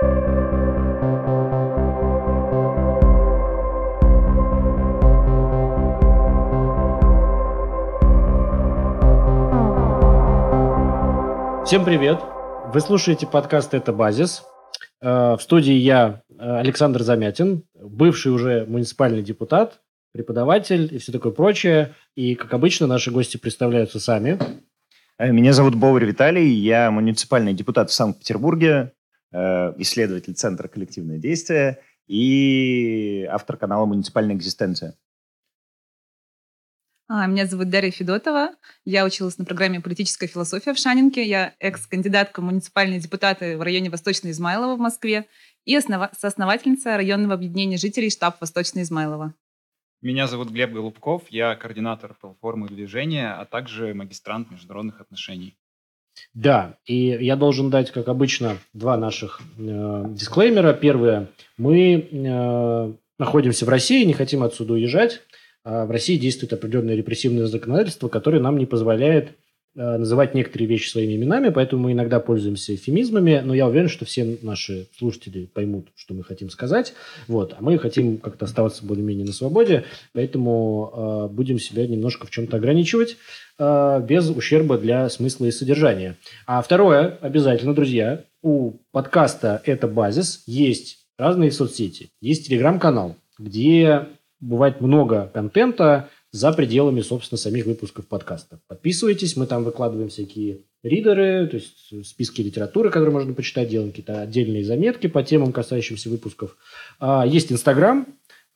Всем привет! Вы слушаете подкаст «Это базис». Э, в студии я, э, Александр Замятин, бывший уже муниципальный депутат, преподаватель и все такое прочее. И, как обычно, наши гости представляются сами. Э, меня зовут Боварь Виталий, я муниципальный депутат в Санкт-Петербурге, исследователь Центра коллективное действие и автор канала «Муниципальная экзистенция». А, меня зовут Дарья Федотова. Я училась на программе «Политическая философия» в Шанинке. Я экс-кандидатка в муниципальные депутаты в районе Восточной Измайлова в Москве и основа- соосновательница районного объединения жителей штаб Восточной Измайлова. Меня зовут Глеб Голубков. Я координатор платформы движения, а также магистрант международных отношений. Да, и я должен дать, как обычно, два наших э, дисклеймера. Первое. Мы э, находимся в России, не хотим отсюда уезжать. А в России действует определенное репрессивное законодательство, которое нам не позволяет называть некоторые вещи своими именами, поэтому мы иногда пользуемся эфемизмами, но я уверен, что все наши слушатели поймут, что мы хотим сказать. Вот. А мы хотим как-то оставаться более-менее на свободе, поэтому э, будем себя немножко в чем-то ограничивать э, без ущерба для смысла и содержания. А второе, обязательно, друзья, у подкаста «Это базис» есть разные соцсети. Есть телеграм-канал, где бывает много контента за пределами, собственно, самих выпусков подкаста. Подписывайтесь, мы там выкладываем всякие ридеры, то есть списки литературы, которые можно почитать, делаем какие-то отдельные заметки по темам, касающимся выпусков. А, есть Инстаграм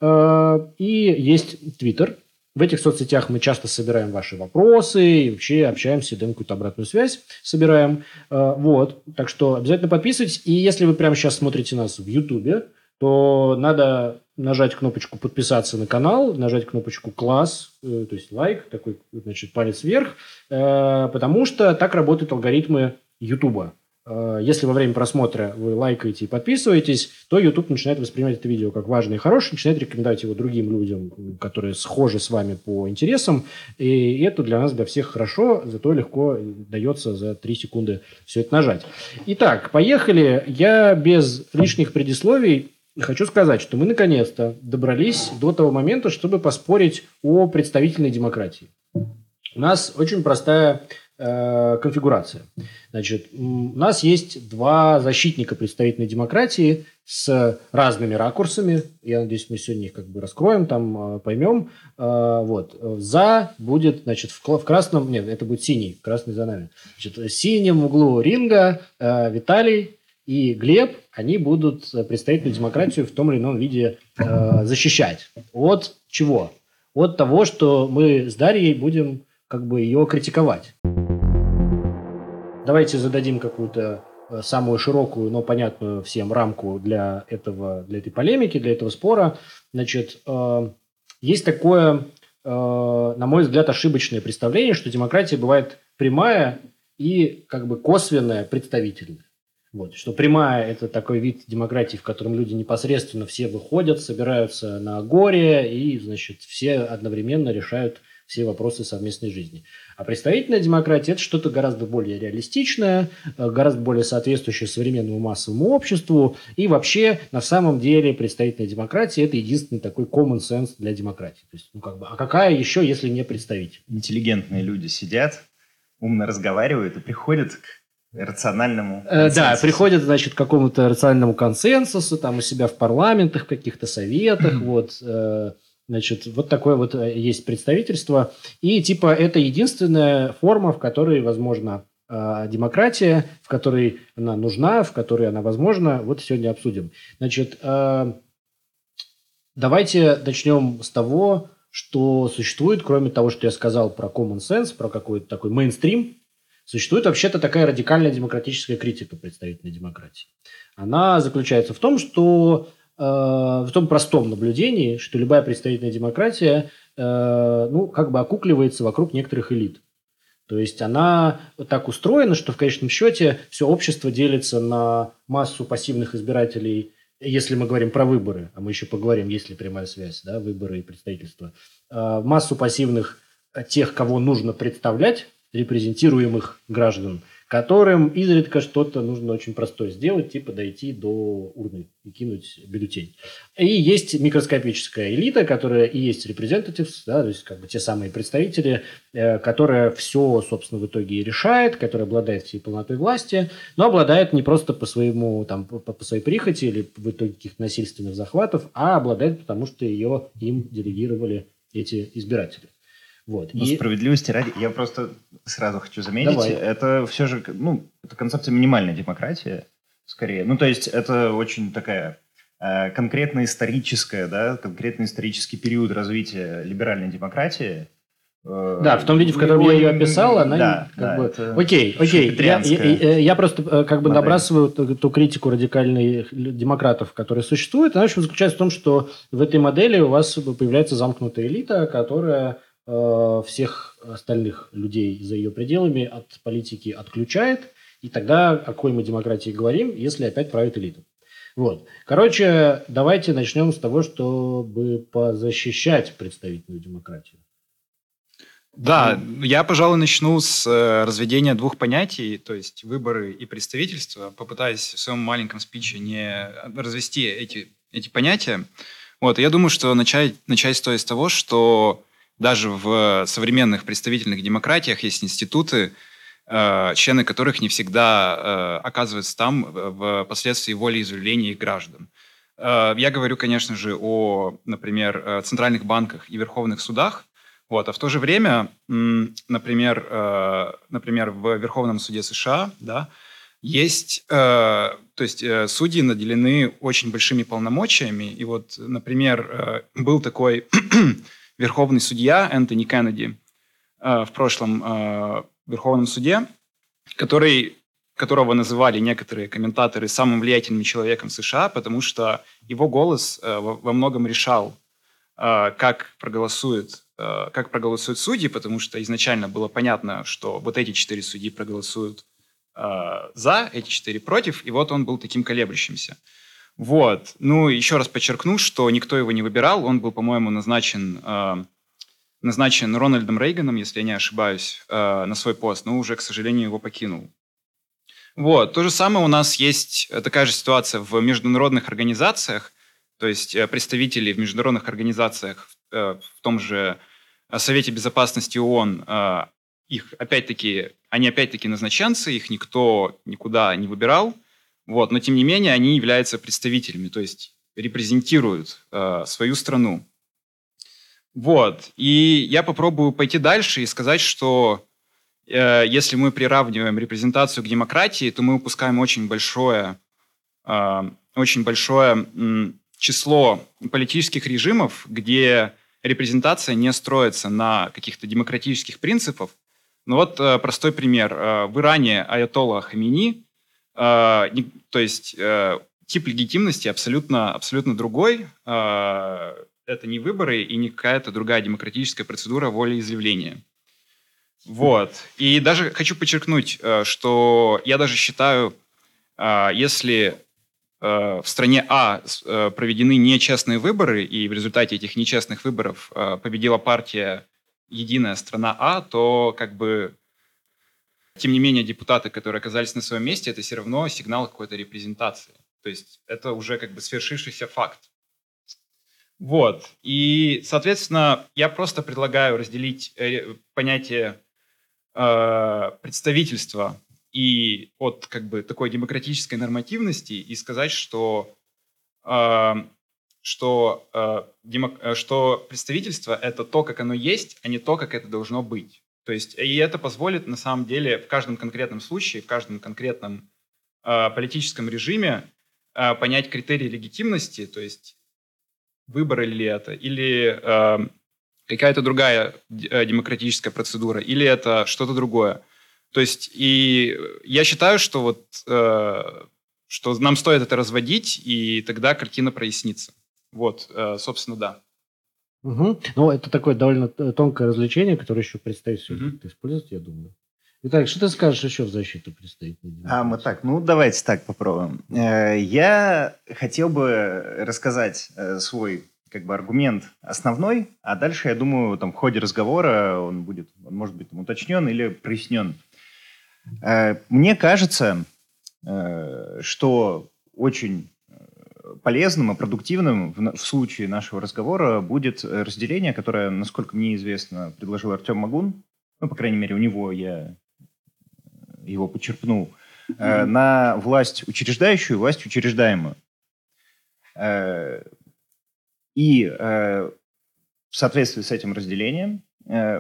а, и есть Твиттер. В этих соцсетях мы часто собираем ваши вопросы и вообще общаемся, даем какую-то обратную связь, собираем. А, вот, так что обязательно подписывайтесь. И если вы прямо сейчас смотрите нас в Ютубе, то надо нажать кнопочку «Подписаться на канал», нажать кнопочку «Класс», э, то есть лайк, такой, значит, палец вверх, э, потому что так работают алгоритмы YouTube. Э, если во время просмотра вы лайкаете и подписываетесь, то YouTube начинает воспринимать это видео как важное и хорошее, начинает рекомендовать его другим людям, которые схожи с вами по интересам. И это для нас, для всех хорошо, зато легко дается за 3 секунды все это нажать. Итак, поехали. Я без лишних предисловий Хочу сказать, что мы наконец-то добрались до того момента, чтобы поспорить о представительной демократии. У нас очень простая э, конфигурация. Значит, у нас есть два защитника представительной демократии с разными ракурсами. Я надеюсь, мы сегодня их как бы раскроем, там э, поймем. Э, вот. За будет, значит, в, в красном, нет, это будет синий, красный за нами. Значит, в синем углу ринга э, Виталий и Глеб, они будут представительную демократию в том или ином виде э, защищать. От чего? От того, что мы с Дарьей будем как бы ее критиковать. Давайте зададим какую-то э, самую широкую, но понятную всем рамку для, этого, для этой полемики, для этого спора. Значит, э, есть такое, э, на мой взгляд, ошибочное представление, что демократия бывает прямая и как бы косвенная, представительная. Вот, что прямая – это такой вид демократии, в котором люди непосредственно все выходят, собираются на горе и, значит, все одновременно решают все вопросы совместной жизни. А представительная демократия – это что-то гораздо более реалистичное, э, гораздо более соответствующее современному массовому обществу. И вообще, на самом деле, представительная демократия – это единственный такой common sense для демократии. То есть, ну, как бы, а какая еще, если не представитель? Интеллигентные люди сидят, умно разговаривают и приходят к рациональному э, Да, приходят, значит, к какому-то рациональному консенсусу, там у себя в парламентах, в каких-то советах, вот, э, значит, вот такое вот э, есть представительство. И, типа, это единственная форма, в которой, возможно, демократия, в которой она нужна, в которой она возможна. Вот сегодня обсудим. Значит, давайте начнем с того, что существует, кроме того, что я сказал про common sense, про какой-то такой мейнстрим, Существует вообще-то такая радикальная демократическая критика представительной демократии. Она заключается в том, что э, в том простом наблюдении, что любая представительная демократия э, ну, как бы окукливается вокруг некоторых элит. То есть она так устроена, что в конечном счете все общество делится на массу пассивных избирателей, если мы говорим про выборы, а мы еще поговорим, есть ли прямая связь, да, выборы и представительство, э, массу пассивных тех, кого нужно представлять, репрезентируемых граждан, которым изредка что-то нужно очень простое сделать, типа дойти до урны и кинуть бюллетень. И есть микроскопическая элита, которая и есть representatives, да, то есть как бы те самые представители, э, которая все, собственно, в итоге и решает, которая обладает всей полнотой власти, но обладает не просто по своему, там, по, по своей прихоти или в итоге каких-то насильственных захватов, а обладает потому, что ее им делегировали эти избиратели. Вот. Ну, и... справедливости ради, я просто сразу хочу заметить, Давай. это все же, ну, это концепция минимальной демократии, скорее. Ну, то есть это очень такая э, конкретно историческая, да, конкретно исторический период развития либеральной демократии. Э, Да, в том виде, в котором я ее описал, она да, как да, бы... это Окей, окей. Я, я- я- я просто э, как бы модель. набрасываю ту, ту критику радикальных демократов, которая существует. Она в общем, заключается в том, что в этой модели у вас появляется замкнутая элита, которая э, всех остальных людей за ее пределами от политики отключает. И тогда о какой мы демократии говорим, если опять правит элита? Вот. Короче, давайте начнем с того, чтобы позащищать представительную демократию. Да, я, пожалуй, начну с э, разведения двух понятий, то есть выборы и представительство. Попытаюсь в своем маленьком спиче не развести эти, эти понятия. Вот, я думаю, что начать, начать стоит с того, что даже в современных представительных демократиях есть институты, э, члены которых не всегда э, оказываются там в последствии волеизъявления их граждан. Э, я говорю, конечно же, о, например, э, центральных банках и верховных судах, вот, а в то же время, например, э, например, в Верховном суде США, да, есть, э, то есть э, судьи наделены очень большими полномочиями. И вот, например, э, был такой верховный судья Энтони Кеннеди э, в прошлом э, Верховном суде, который, которого называли некоторые комментаторы самым влиятельным человеком США, потому что его голос э, во, во многом решал, э, как проголосует, э, как проголосуют судьи, потому что изначально было понятно, что вот эти четыре судьи проголосуют э, за, эти четыре против, и вот он был таким колеблющимся. Вот. Ну, еще раз подчеркну, что никто его не выбирал. Он был, по-моему, назначен, э, назначен Рональдом Рейганом, если я не ошибаюсь, э, на свой пост, но уже, к сожалению, его покинул. Вот. То же самое у нас есть э, такая же ситуация в международных организациях, то есть э, представители в международных организациях, э, в том же э, Совете Безопасности ООН, э, их опять-таки, они опять-таки назначенцы, их никто никуда не выбирал, вот, но тем не менее они являются представителями, то есть репрезентируют э, свою страну. Вот, и я попробую пойти дальше и сказать, что э, если мы приравниваем репрезентацию к демократии, то мы упускаем очень большое, э, очень большое м, число политических режимов, где репрезентация не строится на каких-то демократических принципах. Ну вот э, простой пример. Э, в Иране Аятолла Хамини, э, не- то есть э, тип легитимности абсолютно, абсолютно другой. Э, это не выборы и не какая-то другая демократическая процедура волеизъявления. Вот. И даже хочу подчеркнуть, э, что я даже считаю, э, если э, в стране А э, проведены нечестные выборы, и в результате этих нечестных выборов победила партия «Единая страна А», то как бы тем не менее депутаты, которые оказались на своем месте, это все равно сигнал какой-то репрезентации. То есть это уже как бы свершившийся факт. Вот. И, соответственно, я просто предлагаю разделить э, понятие э, представительства и от как бы такой демократической нормативности и сказать, что э, что, э, демо- э, что представительство это то, как оно есть, а не то, как это должно быть. То есть и это позволит на самом деле в каждом конкретном случае, в каждом конкретном э, политическом режиме э, понять критерии легитимности, то есть выборы ли это, или э, какая-то другая демократическая процедура, или это что-то другое. То есть и я считаю, что вот э, что нам стоит это разводить, и тогда картина прояснится. Вот, э, собственно, да. Угу. Ну, это такое довольно т- тонкое развлечение, которое еще предстоит сегодня как-то использовать, я думаю. Итак, что ты скажешь еще в защиту представительной А, мы так, ну давайте так попробуем. Э, Я хотел бы рассказать э, свой как бы аргумент основной, а дальше, я думаю, там в ходе разговора он будет, он может быть там, уточнен или прояснен. Э, мне кажется, что очень полезным и продуктивным в, в случае нашего разговора будет разделение, которое, насколько мне известно, предложил Артем Магун. Ну, по крайней мере, у него я его почерпнул. Mm-hmm. на власть учреждающую и власть учреждаемую. Э, и э, в соответствии с этим разделением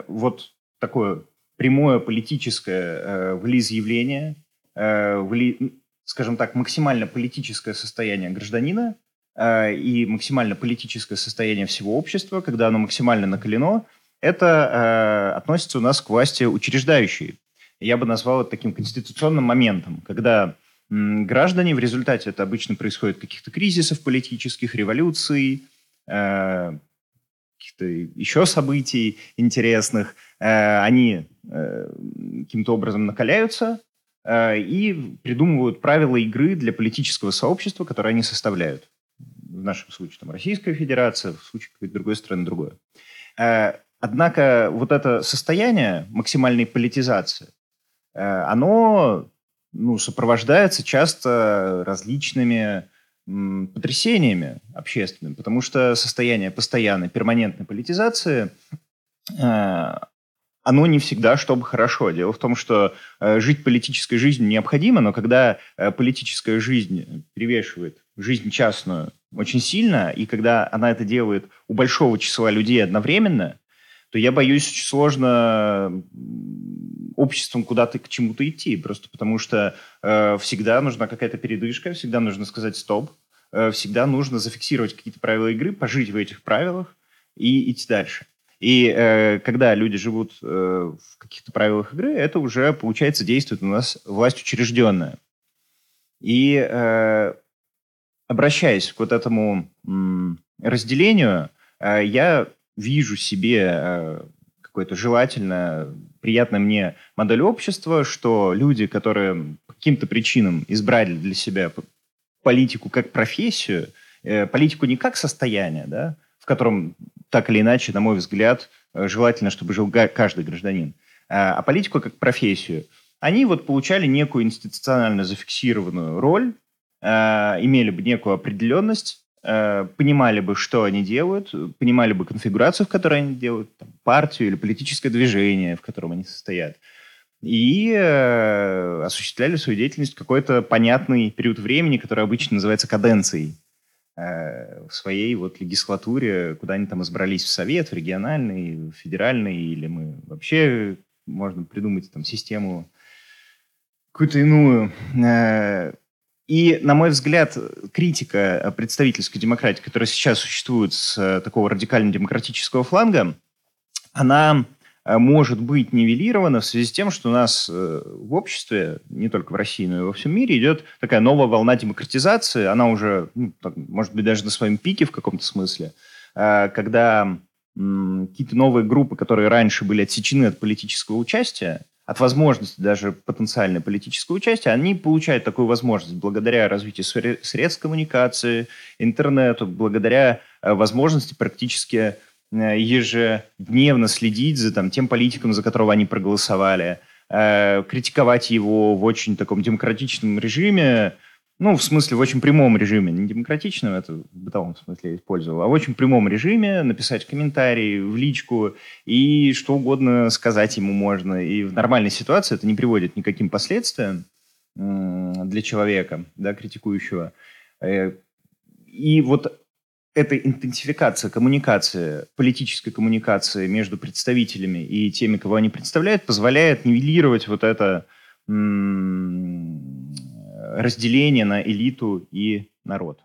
вот такое прямое политическое волеизъявление, вли, скажем так, максимально политическое состояние гражданина э, и максимально политическое состояние всего общества, когда оно максимально накалено, это э, относится у нас к власти учреждающей. Я бы назвал это таким конституционным моментом, когда граждане в результате, это обычно происходит каких-то кризисов политических, революций, э, каких-то еще событий интересных, э, они э, каким-то образом накаляются, и придумывают правила игры для политического сообщества, которое они составляют. В нашем случае там, Российская Федерация, в случае какой-то другой страны другое. Э, однако вот это состояние максимальной политизации, э, оно ну, сопровождается часто различными потрясениями общественными, потому что состояние постоянной, перманентной политизации оно не всегда чтобы хорошо. Дело в том, что э, жить политической жизнью необходимо, но когда э, политическая жизнь перевешивает жизнь частную очень сильно, и когда она это делает у большого числа людей одновременно, то я боюсь, очень сложно обществом куда-то к чему-то идти, просто потому что э, всегда нужна какая-то передышка, всегда нужно сказать стоп, э, всегда нужно зафиксировать какие-то правила игры, пожить в этих правилах и идти дальше. И э, когда люди живут э, в каких-то правилах игры, это уже, получается, действует у нас власть учрежденная. И э, обращаясь к вот этому разделению, э, я вижу себе э, какое-то желательно, приятно мне модель общества, что люди, которые по каким-то причинам избрали для себя политику как профессию, э, политику не как состояние, да, в котором так или иначе, на мой взгляд, э, желательно, чтобы жил каждый гражданин, а, а политику как профессию, они вот получали некую институционально зафиксированную роль, а, имели бы некую определенность, а, понимали бы, что они делают, понимали бы конфигурацию, в которой они делают, там, партию или политическое движение, в котором они состоят, и э, осуществляли свою деятельность какой-то понятный период времени, который обычно называется каденцией. Э, в своей вот легислатуре, куда они там избрались в Совет, в региональный, в федеральный, или мы вообще можно придумать там систему какую-то иную. Э, и, на мой взгляд, критика представительской демократии, которая сейчас существует с такого радикально-демократического фланга, она Э, может быть нивелирована в связи с тем, что у нас э, в обществе, не только в России, но и во всем мире, идет такая новая волна демократизации. Она уже, ну, так, может быть, даже на своем пике в каком-то смысле, э, когда какие-то новые группы, которые раньше были отсечены от политического участия, от возможности даже потенциальной политического участия, они получают такую возможность благодаря развитию средств коммуникации, интернету, благодаря возможности практически Э, ежедневно следить за там, тем политиком, за которого они проголосовали, э, критиковать его в очень таком демократичном режиме, ну, в смысле, в очень прямом режиме, не демократичном, это в бытовом смысле я использовал, а в очень прямом режиме написать комментарий в личку и что угодно сказать ему можно. И в нормальной ситуации это не приводит никаким последствиям для человека, да, критикующего. Э, и вот эта интенсификация коммуникации, политической коммуникации между представителями и теми, кого они представляют, позволяет нивелировать вот это разделение на элиту и народ.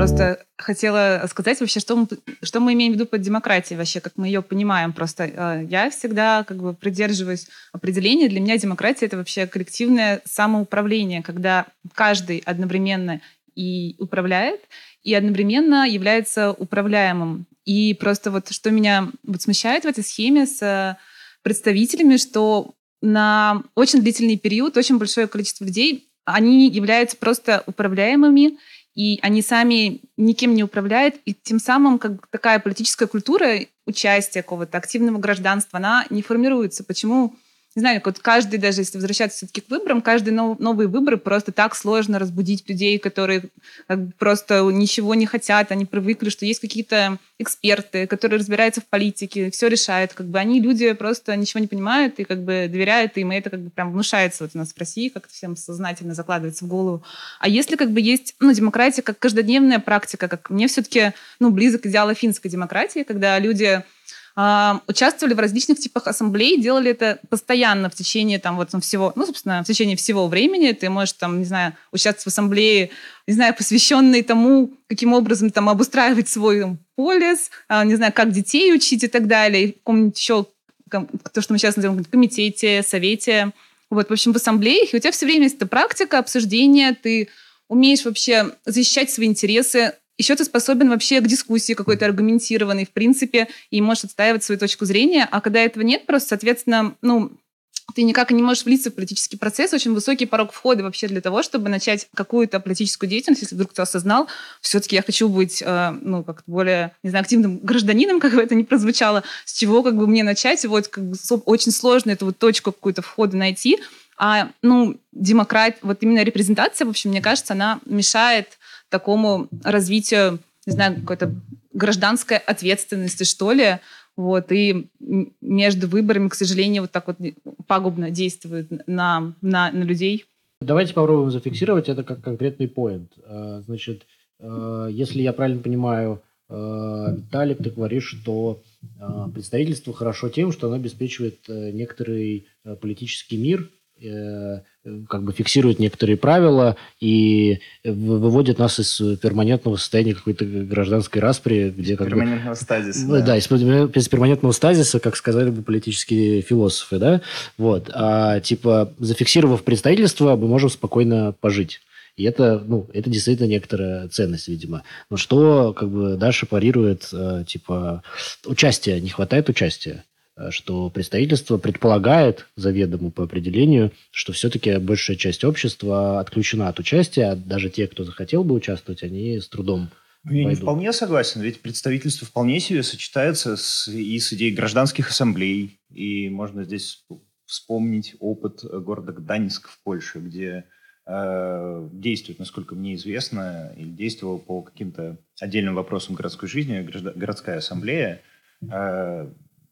Просто хотела сказать вообще, что мы, что мы имеем в виду под демократией вообще, как мы ее понимаем. Просто э, я всегда как бы придерживаюсь определения. Для меня демократия — это вообще коллективное самоуправление, когда каждый одновременно и управляет, и одновременно является управляемым. И просто вот что меня вот смущает в этой схеме с представителями, что на очень длительный период очень большое количество людей, они являются просто управляемыми, и они сами никем не управляют, и тем самым как такая политическая культура участия, какого-то активного гражданства, она не формируется. Почему не знаю, вот каждый, даже если возвращаться все-таки к выборам, каждый нов, новые выборы просто так сложно разбудить людей, которые бы, просто ничего не хотят, они привыкли, что есть какие-то эксперты, которые разбираются в политике, все решают, как бы. Они люди просто ничего не понимают и как бы доверяют им, и это как бы прям внушается вот у нас в России, как-то всем сознательно закладывается в голову. А если как бы есть, ну, демократия как каждодневная практика, как мне все-таки, ну, близок идеал финской демократии, когда люди участвовали в различных типах ассамблей, делали это постоянно в течение там вот ну, всего, ну, собственно, в течение всего времени. Ты можешь там, не знаю, участвовать в ассамблее, не знаю, посвященной тому, каким образом там обустраивать свой полис, а, не знаю, как детей учить и так далее. И каком-нибудь еще, то, что мы сейчас называем комитете, совете. Вот, в общем, в ассамблеях, и у тебя все время есть эта практика, обсуждения, ты умеешь вообще защищать свои интересы, еще ты способен вообще к дискуссии какой-то аргументированной, в принципе, и можешь отстаивать свою точку зрения. А когда этого нет, просто, соответственно, ну, ты никак не можешь влиться в политический процесс, очень высокий порог входа вообще для того, чтобы начать какую-то политическую деятельность, если вдруг кто осознал, все-таки я хочу быть, э, ну, как более, не знаю, активным гражданином, как бы это ни прозвучало, с чего как бы мне начать, вот как бы очень сложно эту вот точку какую-то входа найти, а, ну, демократ, вот именно репрезентация, в общем, мне кажется, она мешает такому развитию, не знаю, какой-то гражданской ответственности, что ли. Вот, и между выборами, к сожалению, вот так вот пагубно действует на, на, на людей. Давайте попробуем зафиксировать это как конкретный поинт. А, значит, а, если я правильно понимаю, а, Виталик, ты говоришь, что представительство хорошо тем, что оно обеспечивает э, некоторый э, политический мир, Э, как бы фиксирует некоторые правила и выводит нас из перманентного состояния какой-то гражданской распри, где как перманентного бы, стазиса. Да, да из, из перманентного стазиса, как сказали бы политические философы, да, вот. А типа зафиксировав представительство, мы можем спокойно пожить. И это, ну, это действительно некоторая ценность, видимо. Но что, как бы, Даша парирует, э, типа, участия, не хватает участия. Э, что представительство предполагает заведомо по определению, что все-таки большая часть общества отключена от участия, а даже те, кто захотел бы участвовать, они с трудом ну, я не вполне согласен, ведь представительство вполне себе сочетается с, и с идеей гражданских ассамблей, и можно здесь вспомнить опыт города Гданьск в Польше, где э, действует, насколько мне известно, и действовал по каким-то отдельным вопросам городской жизни городская ассамблея, э,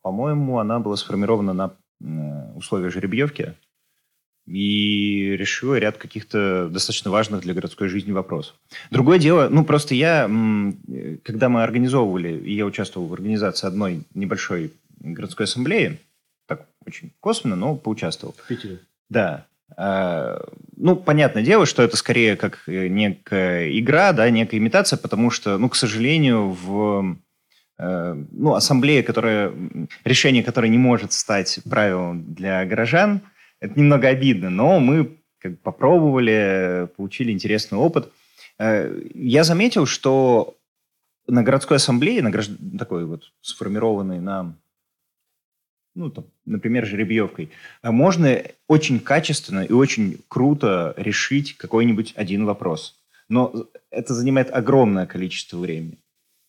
по-моему, она была сформирована на э, условиях жеребьевки и решила ряд каких-то достаточно важных для городской жизни вопросов. Другое дело, ну просто я, когда мы организовывали, и я участвовал в организации одной небольшой городской ассамблеи, так очень косвенно, но поучаствовал. В Питере? Да. А, ну, понятное дело, что это скорее как э, некая игра, да, некая имитация, потому что, ну, к сожалению, в Э, ну, ассамблея, которая, решение, которое не может стать правилом для горожан, это немного обидно, но мы как бы попробовали, получили интересный опыт. Э, я заметил, что на городской ассамблее, на гражд... такой вот сформированной на, ну, там, например, жеребьевкой, э, можно очень качественно и очень круто решить какой-нибудь один вопрос. Но это занимает огромное количество времени.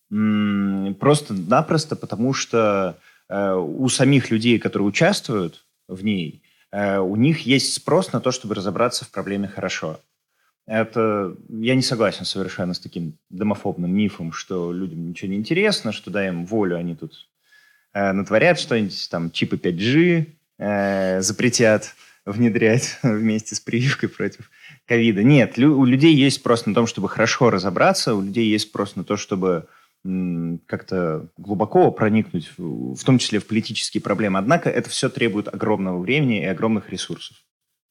Просто-напросто потому, что э, у самих людей, которые участвуют в ней, э, у них есть спрос на то, чтобы разобраться в проблеме хорошо. Это я не согласен совершенно с таким домофобным мифом, что людям ничего не интересно, что дай им волю, они тут э, натворят что-нибудь, там чипы 5G э, запретят внедрять вместе с прививкой против ковида. Нет, лю- у людей есть спрос на том, чтобы хорошо разобраться, у людей есть спрос на то, чтобы как-то глубоко проникнуть, в том числе в политические проблемы. Однако это все требует огромного времени и огромных ресурсов.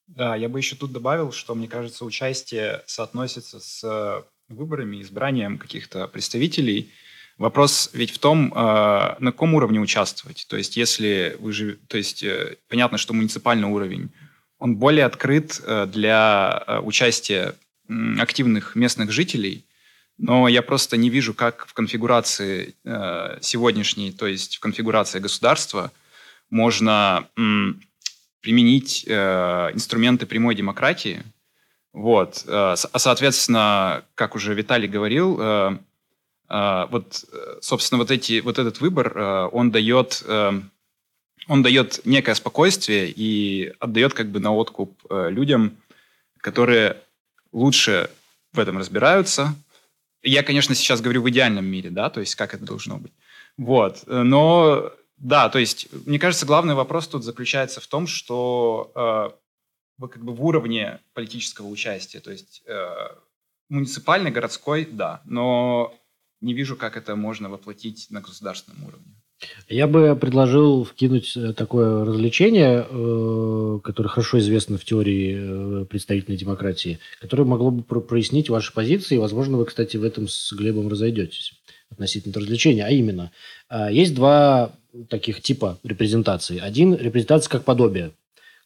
Да, я бы еще тут добавил, что, мне кажется, участие соотносится с выборами, избранием каких-то представителей. Вопрос ведь в том, а, на каком уровне участвовать. То есть, если вы живете... То есть, э, понятно, что муниципальный уровень, он более открыт э, для э, участия активных местных жителей, но я просто не вижу, как в конфигурации э, сегодняшней, то есть в конфигурации государства, можно м, применить э, инструменты прямой демократии. Вот. Э, а, соответственно, как уже Виталий говорил, э, э, вот, собственно, вот, эти, вот этот выбор, э, он дает... Э, он дает некое спокойствие и отдает как бы на откуп э, людям, которые лучше в этом разбираются. Я, конечно, сейчас говорю в идеальном мире, да, то есть как это должно быть. Вот, но да, то есть мне кажется, главный вопрос тут заключается в том, что э, как бы в уровне политического участия, то есть э, муниципальный, городской, да, но не вижу, как это можно воплотить на государственном уровне. Я бы предложил вкинуть э, такое развлечение, э, которое хорошо известно в теории э, представительной демократии, которое могло бы прояснить ваши позиции. Возможно, вы, кстати, в этом с Глебом разойдетесь относительно развлечения. А именно, есть два таких типа репрезентации. Один – репрезентация как подобие.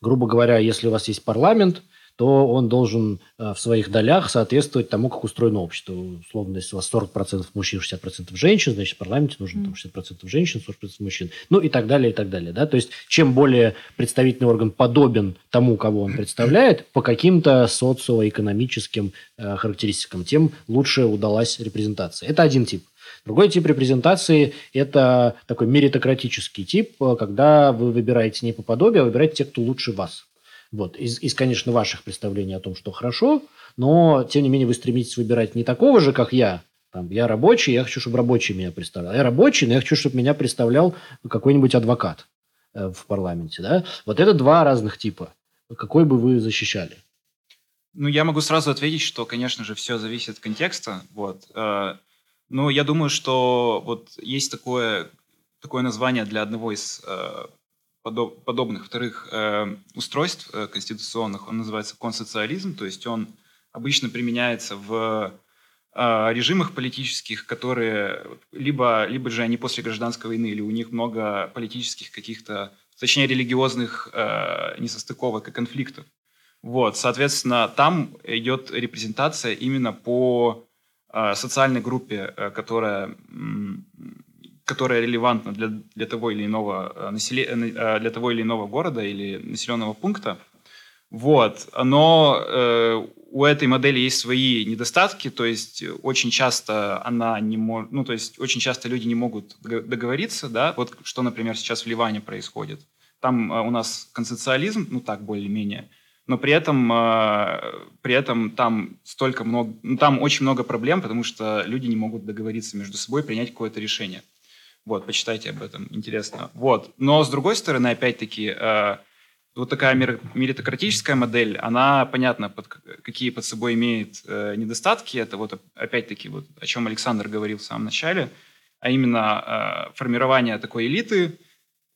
Грубо говоря, если у вас есть парламент – то он должен э, в своих долях соответствовать тому, как устроено общество. Условно, если у вас 40% мужчин, 60% женщин, значит, в парламенте нужно там, 60% женщин, 40% мужчин. Ну и так далее, и так далее. Да? То есть, чем более представительный орган подобен тому, кого он представляет, по каким-то социоэкономическим э, характеристикам, тем лучше удалась репрезентация. Это один тип. Другой тип репрезентации – это такой меритократический тип, э, когда вы выбираете не по подобию, а выбираете тех, кто лучше вас. Вот. Из, из, конечно, ваших представлений о том, что хорошо, но, тем не менее, вы стремитесь выбирать не такого же, как я. Там, я рабочий, я хочу, чтобы рабочий меня представлял. Я рабочий, но я хочу, чтобы меня представлял какой-нибудь адвокат э, в парламенте. Да? Вот это два разных типа. Какой бы вы защищали? Ну, я могу сразу ответить, что, конечно же, все зависит от контекста. Вот. Э, но я думаю, что вот есть такое, такое название для одного из э, подоб, подобных вторых э, устройств э, конституционных, он называется консоциализм, то есть он обычно применяется в э, режимах политических, которые либо, либо же они после гражданской войны, или у них много политических каких-то, точнее религиозных э, несостыковок и конфликтов. Вот, соответственно, там идет репрезентация именно по э, социальной группе, э, которая которая релевантна для, для того или иного э, населе, э, э, для того или иного города или населенного пункта. Вот. Но э, у этой модели есть свои недостатки, то есть очень часто она не может, ну то есть очень часто люди не могут договориться, да, вот что, например, сейчас в Ливане происходит. Там э, у нас консенсуализм, ну так более-менее, но при этом, э, при этом там столько много, ну, там очень много проблем, потому что люди не могут договориться между собой, принять какое-то решение. Вот, почитайте об этом, интересно. Вот. Но, с другой стороны, опять-таки, э, вот такая меритократическая модель, она, понятно, под, какие под собой имеет э, недостатки. Это вот, опять-таки, вот, о чем Александр говорил в самом начале, а именно э, формирование такой элиты,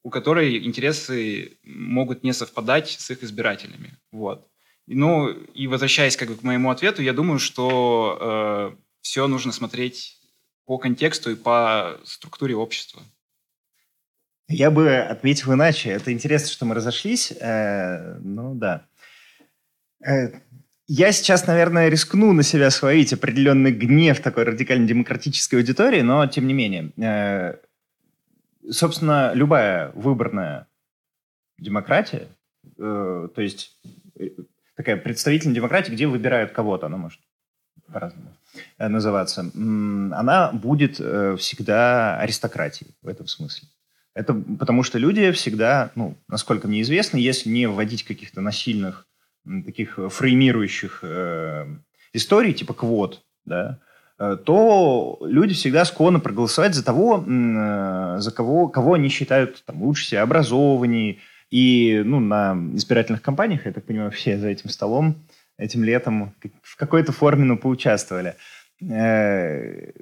у которой интересы могут не совпадать с их избирателями. Вот. Ну, и возвращаясь как бы к моему ответу, я думаю, что э, все нужно смотреть по контексту и по структуре общества. Я бы ответил иначе. Это интересно, что мы разошлись. Э, ну да. Э, я сейчас, наверное, рискну на себя свалить определенный гнев такой радикально-демократической аудитории, но тем не менее. Э, собственно, любая выборная демократия, э, то есть э, такая представительная демократия, где выбирают кого-то, она может по-разному называться, она будет э, всегда аристократией в этом смысле. Это потому что люди всегда, ну, насколько мне известно, если не вводить каких-то насильных, таких фреймирующих э, историй, типа квот, да, э, то люди всегда склонны проголосовать за того, за кого, кого они считают там, лучше себя образованнее. И ну, на избирательных кампаниях, я так понимаю, все за этим столом этим летом в какой-то форме ну, поучаствовали. Э,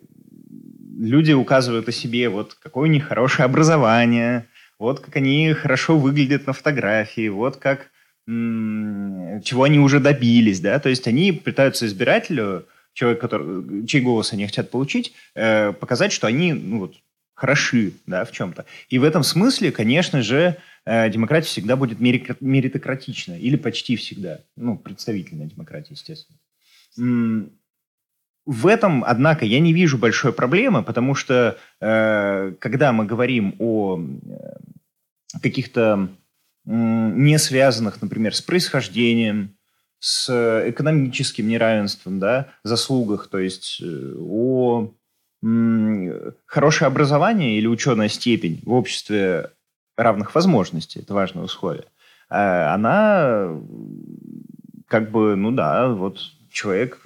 люди указывают о себе, вот какое у них хорошее образование, вот как они хорошо выглядят на фотографии, вот как чего они уже добились, да, то есть они пытаются избирателю, человек, который, чей голос они хотят получить, э, показать, что они ну, вот, хороши, да, в чем-то. И в этом смысле, конечно же, э, демократия всегда будет меритократична, или почти всегда. Ну, представительная демократия, естественно. В этом, однако, я не вижу большой проблемы, потому что э, когда мы говорим о э, каких-то э, не связанных, например, с происхождением, с экономическим неравенством, да, заслугах, то есть э, о хорошее образование или ученая степень в обществе равных возможностей, это важное условие, э, она как бы, ну да, вот человек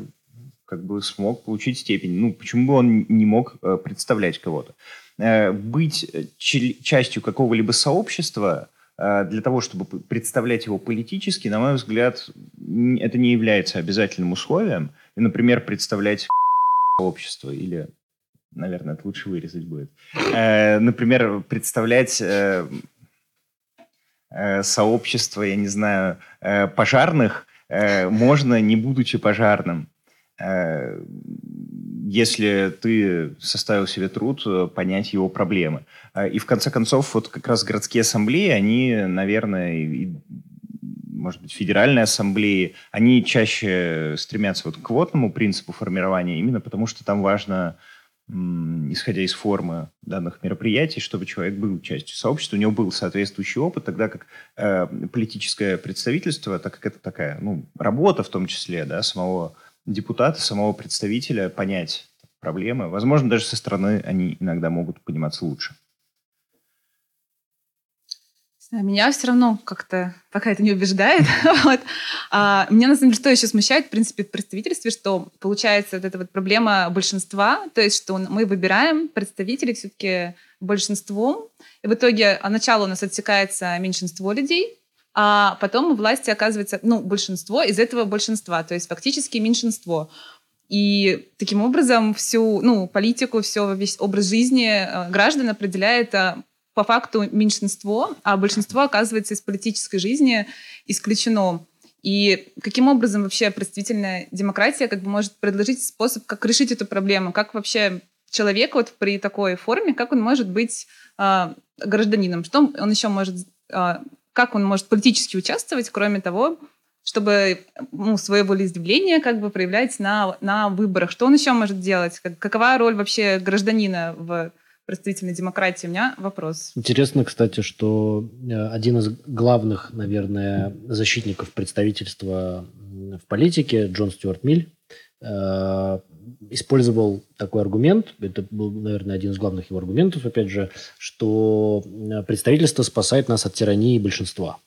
как бы смог получить степень. Ну, почему бы он не мог э, представлять кого-то? Э, быть частью какого-либо сообщества для того, чтобы представлять его политически, на мой взгляд, это не является обязательным условием. И, например, представлять сообщество или наверное, это лучше вырезать будет. Э, например, представлять э, э, сообщество, я не знаю, пожарных можно, не будучи пожарным. Если ты составил себе труд понять его проблемы. И в конце концов, вот как раз городские ассамблеи, они, наверное, и, может быть, федеральные ассамблеи, они чаще стремятся вот к квотному принципу формирования, именно потому что там важно исходя из формы данных мероприятий, чтобы человек был частью сообщества, у него был соответствующий опыт, тогда как э, политическое представительство, так как это такая ну, работа в том числе да, самого депутата, самого представителя, понять проблемы. Возможно, даже со стороны они иногда могут пониматься лучше. Меня все равно как-то пока это не убеждает. вот. а, меня, на самом деле, что еще смущает, в принципе, в представительстве, что получается вот эта вот проблема большинства, то есть что мы выбираем представителей все-таки большинством, и в итоге а начало у нас отсекается меньшинство людей, а потом у власти оказывается, ну, большинство из этого большинства, то есть фактически меньшинство. И таким образом всю ну, политику, все, весь образ жизни э, граждан определяет а, по факту меньшинство, а большинство оказывается из политической жизни исключено. И каким образом вообще представительная демократия как бы может предложить способ, как решить эту проблему, как вообще человек вот при такой форме, как он может быть э, гражданином, что он еще может, э, как он может политически участвовать, кроме того, чтобы ну, свое волеизъявление как бы проявлять на, на выборах. Что он еще может делать? Как, какова роль вообще гражданина в представительной демократии. У меня вопрос. Интересно, кстати, что э, один из главных, наверное, защитников представительства в политике, Джон Стюарт Миль, э, использовал такой аргумент, это был, наверное, один из главных его аргументов, опять же, что э, представительство спасает нас от тирании большинства.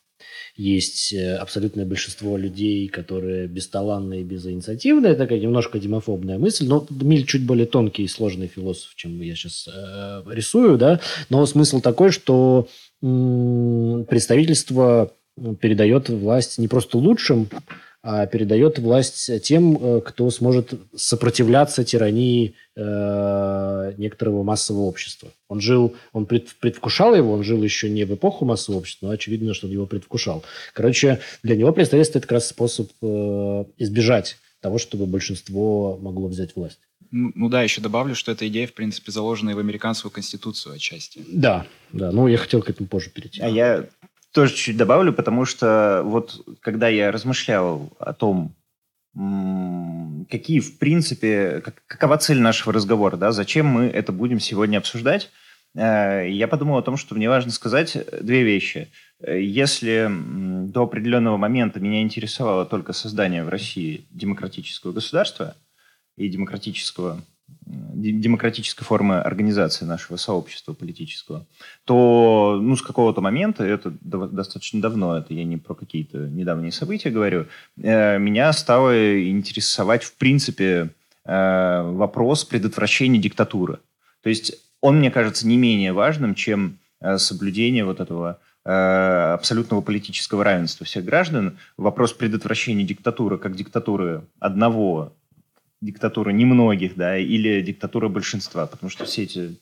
Есть э, абсолютное большинство людей, которые бесталанные безинициативные, такая немножко демофобная мысль, но Миль чуть более тонкий и сложный философ, чем я сейчас э, рисую, да, но смысл такой, что м- представительство передает власть не просто лучшим, а передает власть тем, э, кто сможет сопротивляться тирании э, некоторого массового общества. Он жил, он пред, предвкушал его, он жил еще не в эпоху массового общества, но очевидно, что он его предвкушал. Короче, для него представительство – это как раз способ э, избежать того, чтобы большинство могло взять власть. Ну, ну да, еще добавлю, что эта идея, в принципе, заложена и в американскую конституцию отчасти. Да, да. Ну, я хотел к этому позже перейти. А я тоже чуть добавлю, потому что вот когда я размышлял о том, какие, в принципе, как, какова цель нашего разговора, да, зачем мы это будем сегодня обсуждать, э, я подумал о том, что мне важно сказать две вещи. Если до определенного момента меня интересовало только создание в России демократического государства и демократического демократической формы организации нашего сообщества политического, то ну, с какого-то момента, это достаточно давно, это я не про какие-то недавние события говорю, э, меня стало интересовать в принципе э, вопрос предотвращения диктатуры. То есть он, мне кажется, не менее важным, чем э, соблюдение вот этого абсолютного политического равенства всех граждан. Вопрос предотвращения диктатуры как диктатуры одного диктатура немногих, да, или диктатура большинства, потому что все эти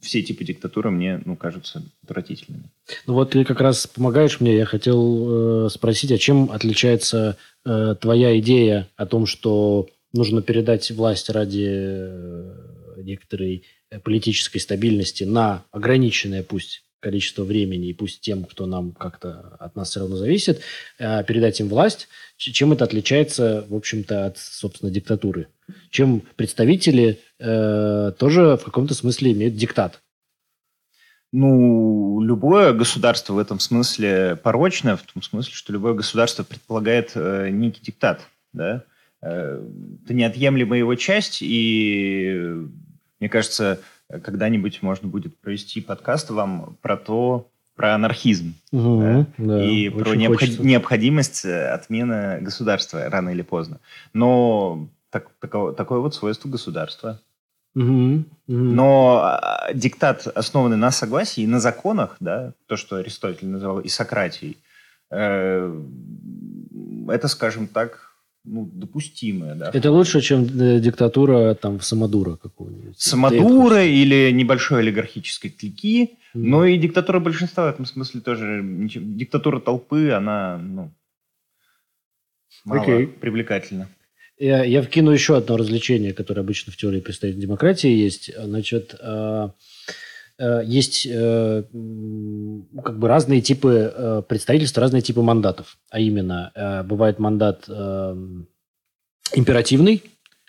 все типы диктатуры мне, ну, кажутся отвратительными. Ну вот ты как раз помогаешь мне. Я хотел э, спросить, а чем отличается э, твоя идея о том, что нужно передать власть ради э, некоторой политической стабильности на ограниченное, пусть количество времени, и пусть тем, кто нам как-то от нас все равно зависит, э, передать им власть, чем это отличается, в общем-то, от, собственно, диктатуры? Чем представители э, тоже в каком-то смысле имеют диктат? Ну, любое государство в этом смысле порочное, в том смысле, что любое государство предполагает э, некий диктат, да? Э, это неотъемлемая его часть, и Мне кажется, когда-нибудь можно будет провести подкаст вам про то, про анархизм Угу, да? да, и про необход- необходимость э, отмены государства рано или поздно. Но так- таково- такое вот свойство государства. Мгм, мгм. Но а, диктат, основанный на согласии и на законах, да, то, что Аристотель называл и Сократией, э, это, скажем так, ну, допустимое. Да. Это лучше, чем э, диктатура там Самодура какого-нибудь. Самодура или небольшой олигархической клики, Мгм. но и диктатура большинства в этом смысле тоже. Диктатура толпы, она, ну, мало Окей. привлекательна. Я, я вкину еще одно развлечение, которое обычно в теории представительной демократии есть. Значит, э, есть э, м, ну, как бы разные типы э, представительства, разные типы мандатов. А именно, э, бывает мандат э, императивный,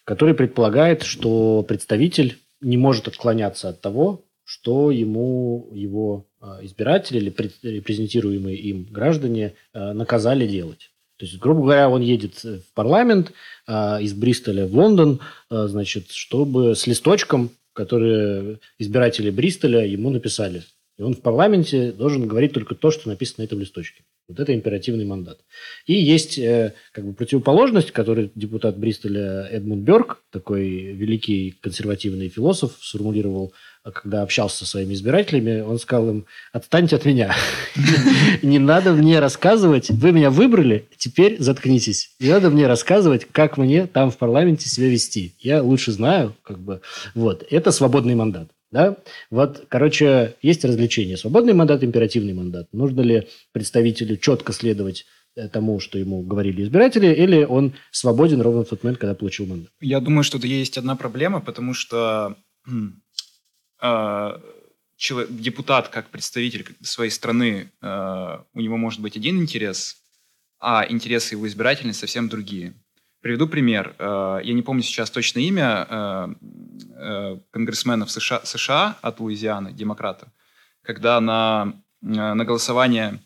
который предполагает, что представитель не может отклоняться от того, что ему его э, избиратели или репрезентируемые им граждане э, наказали делать. То есть, грубо говоря, он едет в парламент из Бристоля в Лондон, значит, чтобы с листочком, который избиратели Бристоля ему написали. И он в парламенте должен говорить только то, что написано на этом листочке. Вот это императивный мандат. И есть э, как бы противоположность, который депутат Бристоля Эдмунд Бёрк, такой великий консервативный философ, сформулировал, а, когда общался со своими избирателями, он сказал им, отстаньте от меня. Не надо мне рассказывать, вы меня выбрали, теперь заткнитесь. Не надо мне рассказывать, как мне там в парламенте себя вести. Я лучше знаю, как бы, вот. Это свободный мандат. Да? Вот, короче, есть развлечение. Свободный мандат, императивный мандат. Нужно ли представителю четко следовать э, тому, что ему говорили избиратели, или он свободен ровно в тот момент, когда получил мандат? Я думаю, что есть одна проблема, потому что чело- депутат, как представитель своей страны, э, у него может быть один интерес, а интересы его избирателей совсем другие. Приведу пример. Э, Я не помню сейчас точно имя э, э, конгрессмена в США, США от Луизианы, демократа, когда на, на голосование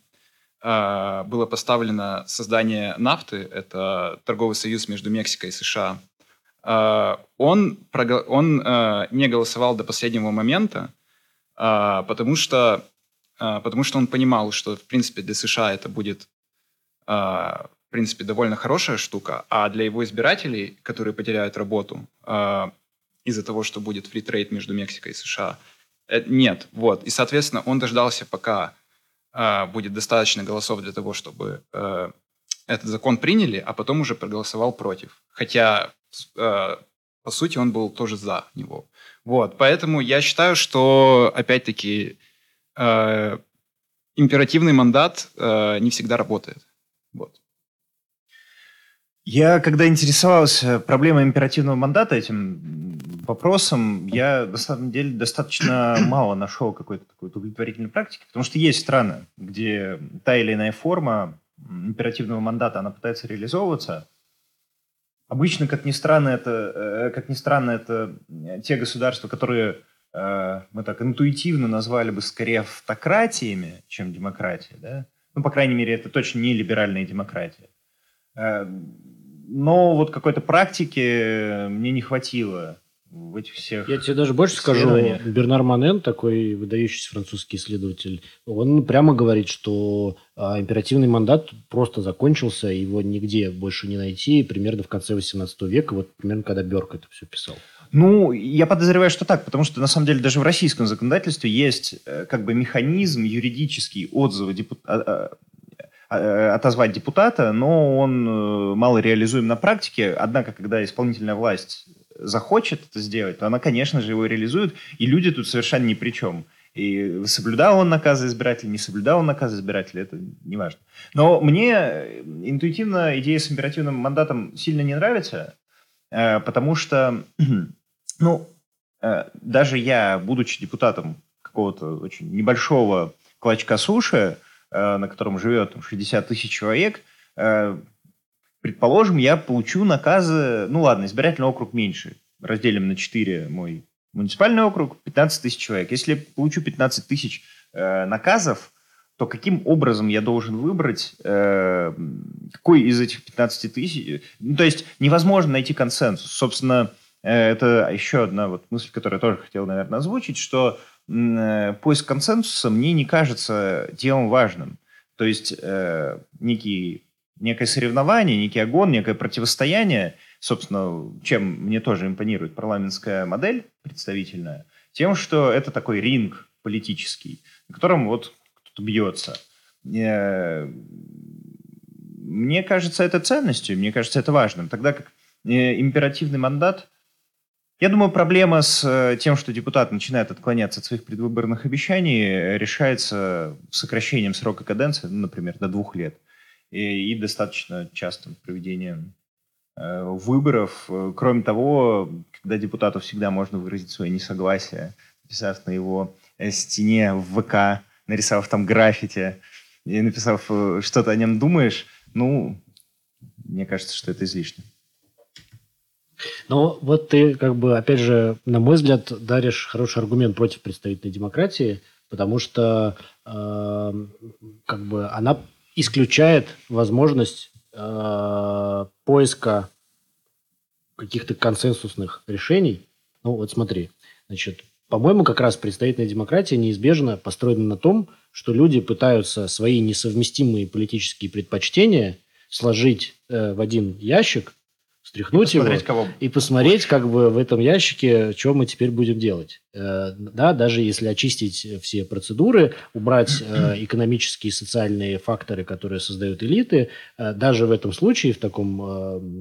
было поставлено создание нафты, это торговый союз между Мексикой и США, он, он не голосовал до последнего момента, потому что, потому что он понимал, что, в принципе, для США это будет, в принципе, довольно хорошая штука, а для его избирателей, которые потеряют работу э, из-за того, что будет free trade между Мексикой и США, э, нет. Вот. И, соответственно, он дождался, пока э, будет достаточно голосов для того, чтобы э, этот закон приняли, а потом уже проголосовал против. Хотя, э, по сути, он был тоже за него. Вот. Поэтому я считаю, что, опять-таки, э, императивный мандат э, не всегда работает. Я, когда интересовался проблемой императивного мандата, этим вопросом, я на самом деле достаточно мало нашел какой-то такой удовлетворительной практики, потому что есть страны, где та или иная форма императивного мандата, она пытается реализовываться. Обычно, как ни странно, это, э, как ни странно, это те государства, которые э, мы так интуитивно назвали бы скорее автократиями, чем демократия, да? Ну, по крайней мере, это точно не либеральная демократия. Но вот какой-то практики мне не хватило в этих всех... Я тебе даже больше скажу. Бернар Манен, такой выдающийся французский исследователь, он прямо говорит, что а, императивный мандат просто закончился, его нигде больше не найти, примерно в конце 18 века, вот примерно когда Берк это все писал. Ну, я подозреваю, что так, потому что, на самом деле, даже в российском законодательстве есть э, как бы механизм юридический отзыва депу- а- а- а- отозвать депутата, но он э, мало реализуем на практике. Однако, когда исполнительная власть захочет это сделать, то она, конечно же, его реализует, и люди тут совершенно ни при чем. И соблюдал он наказы избирателя, не соблюдал он наказы избирателя, это не важно. Но мне э, интуитивно идея с императивным мандатом сильно не нравится, э, потому что, ну, э, даже я, будучи депутатом какого-то очень небольшого клочка суши, э, на котором живет там, 60 тысяч человек, э, предположим, я получу наказы, ну ладно, избирательный округ меньше, разделим на 4 мой муниципальный округ, 15 тысяч человек. Если я получу 15 тысяч э, наказов, то каким образом я должен выбрать, э, какой из этих 15 тысяч... Ну, то есть невозможно найти консенсус. Собственно, это еще одна вот мысль, которую я тоже хотел, наверное, озвучить, что поиск консенсуса мне не кажется делом важным. То есть некий, некое соревнование, некий огонь, некое противостояние, собственно, чем мне тоже импонирует парламентская модель представительная, тем, что это такой ринг политический, на котором вот кто-то бьется. Мне кажется, это ценностью, мне кажется, это важным. Тогда как э, императивный мандат, я думаю, проблема с э, тем, что депутат начинает отклоняться от своих предвыборных обещаний, решается сокращением срока каденции, ну, например, до двух лет, и, и достаточно частым проведением э, выборов. Кроме того, когда депутату всегда можно выразить свое несогласие, написав на его стене в ВК, нарисовав там граффити и написав, что ты о нем думаешь, ну, мне кажется, что это излишне. Ну, вот ты, как бы, опять же, на мой взгляд, даришь хороший аргумент против представительной демократии, потому что э, как бы она исключает возможность э, поиска каких-то консенсусных решений. Ну, вот смотри, значит, по-моему, как раз представительная демократия неизбежно построена на том, что люди пытаются свои несовместимые политические предпочтения сложить э, в один ящик, стряхнуть и его кого и посмотреть, как бы в этом ящике, что мы теперь будем делать. Э, да, даже если очистить все процедуры, убрать э, экономические и социальные факторы, которые создают элиты, э, даже в этом случае, в таком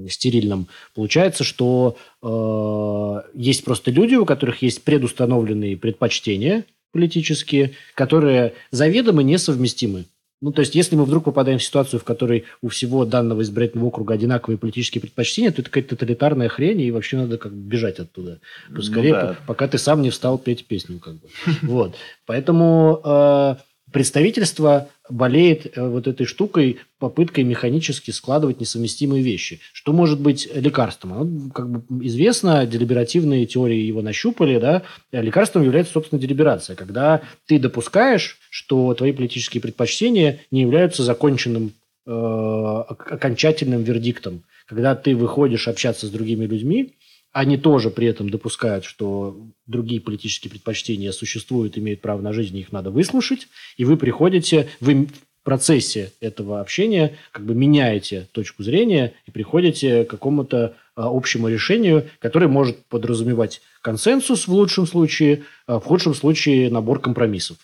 э, стерильном, получается, что э, есть просто люди, у которых есть предустановленные предпочтения – политические, которые заведомо несовместимы. Ну, то есть, если мы вдруг попадаем в ситуацию, в которой у всего данного избирательного округа одинаковые политические предпочтения, то это какая-то тоталитарная хрень, и вообще надо как бежать оттуда. Поскорее, ну, да. пока ты сам не встал петь песню. Как бы. Вот. Поэтому э, представительство болеет э, вот этой штукой, попыткой механически складывать несовместимые вещи. Что может быть лекарством? Оно, как бы известно, делиберативные теории его нащупали, да, лекарством является, собственно, делиберация, когда ты допускаешь, что твои политические предпочтения не являются законченным э, окончательным вердиктом. Когда ты выходишь общаться с другими людьми, они тоже при этом допускают, что другие политические предпочтения существуют, имеют право на жизнь, их надо выслушать, и вы приходите, вы в процессе этого общения как бы меняете точку зрения и приходите к какому-то а, общему решению, которое может подразумевать консенсус в лучшем случае, а в худшем случае набор компромиссов.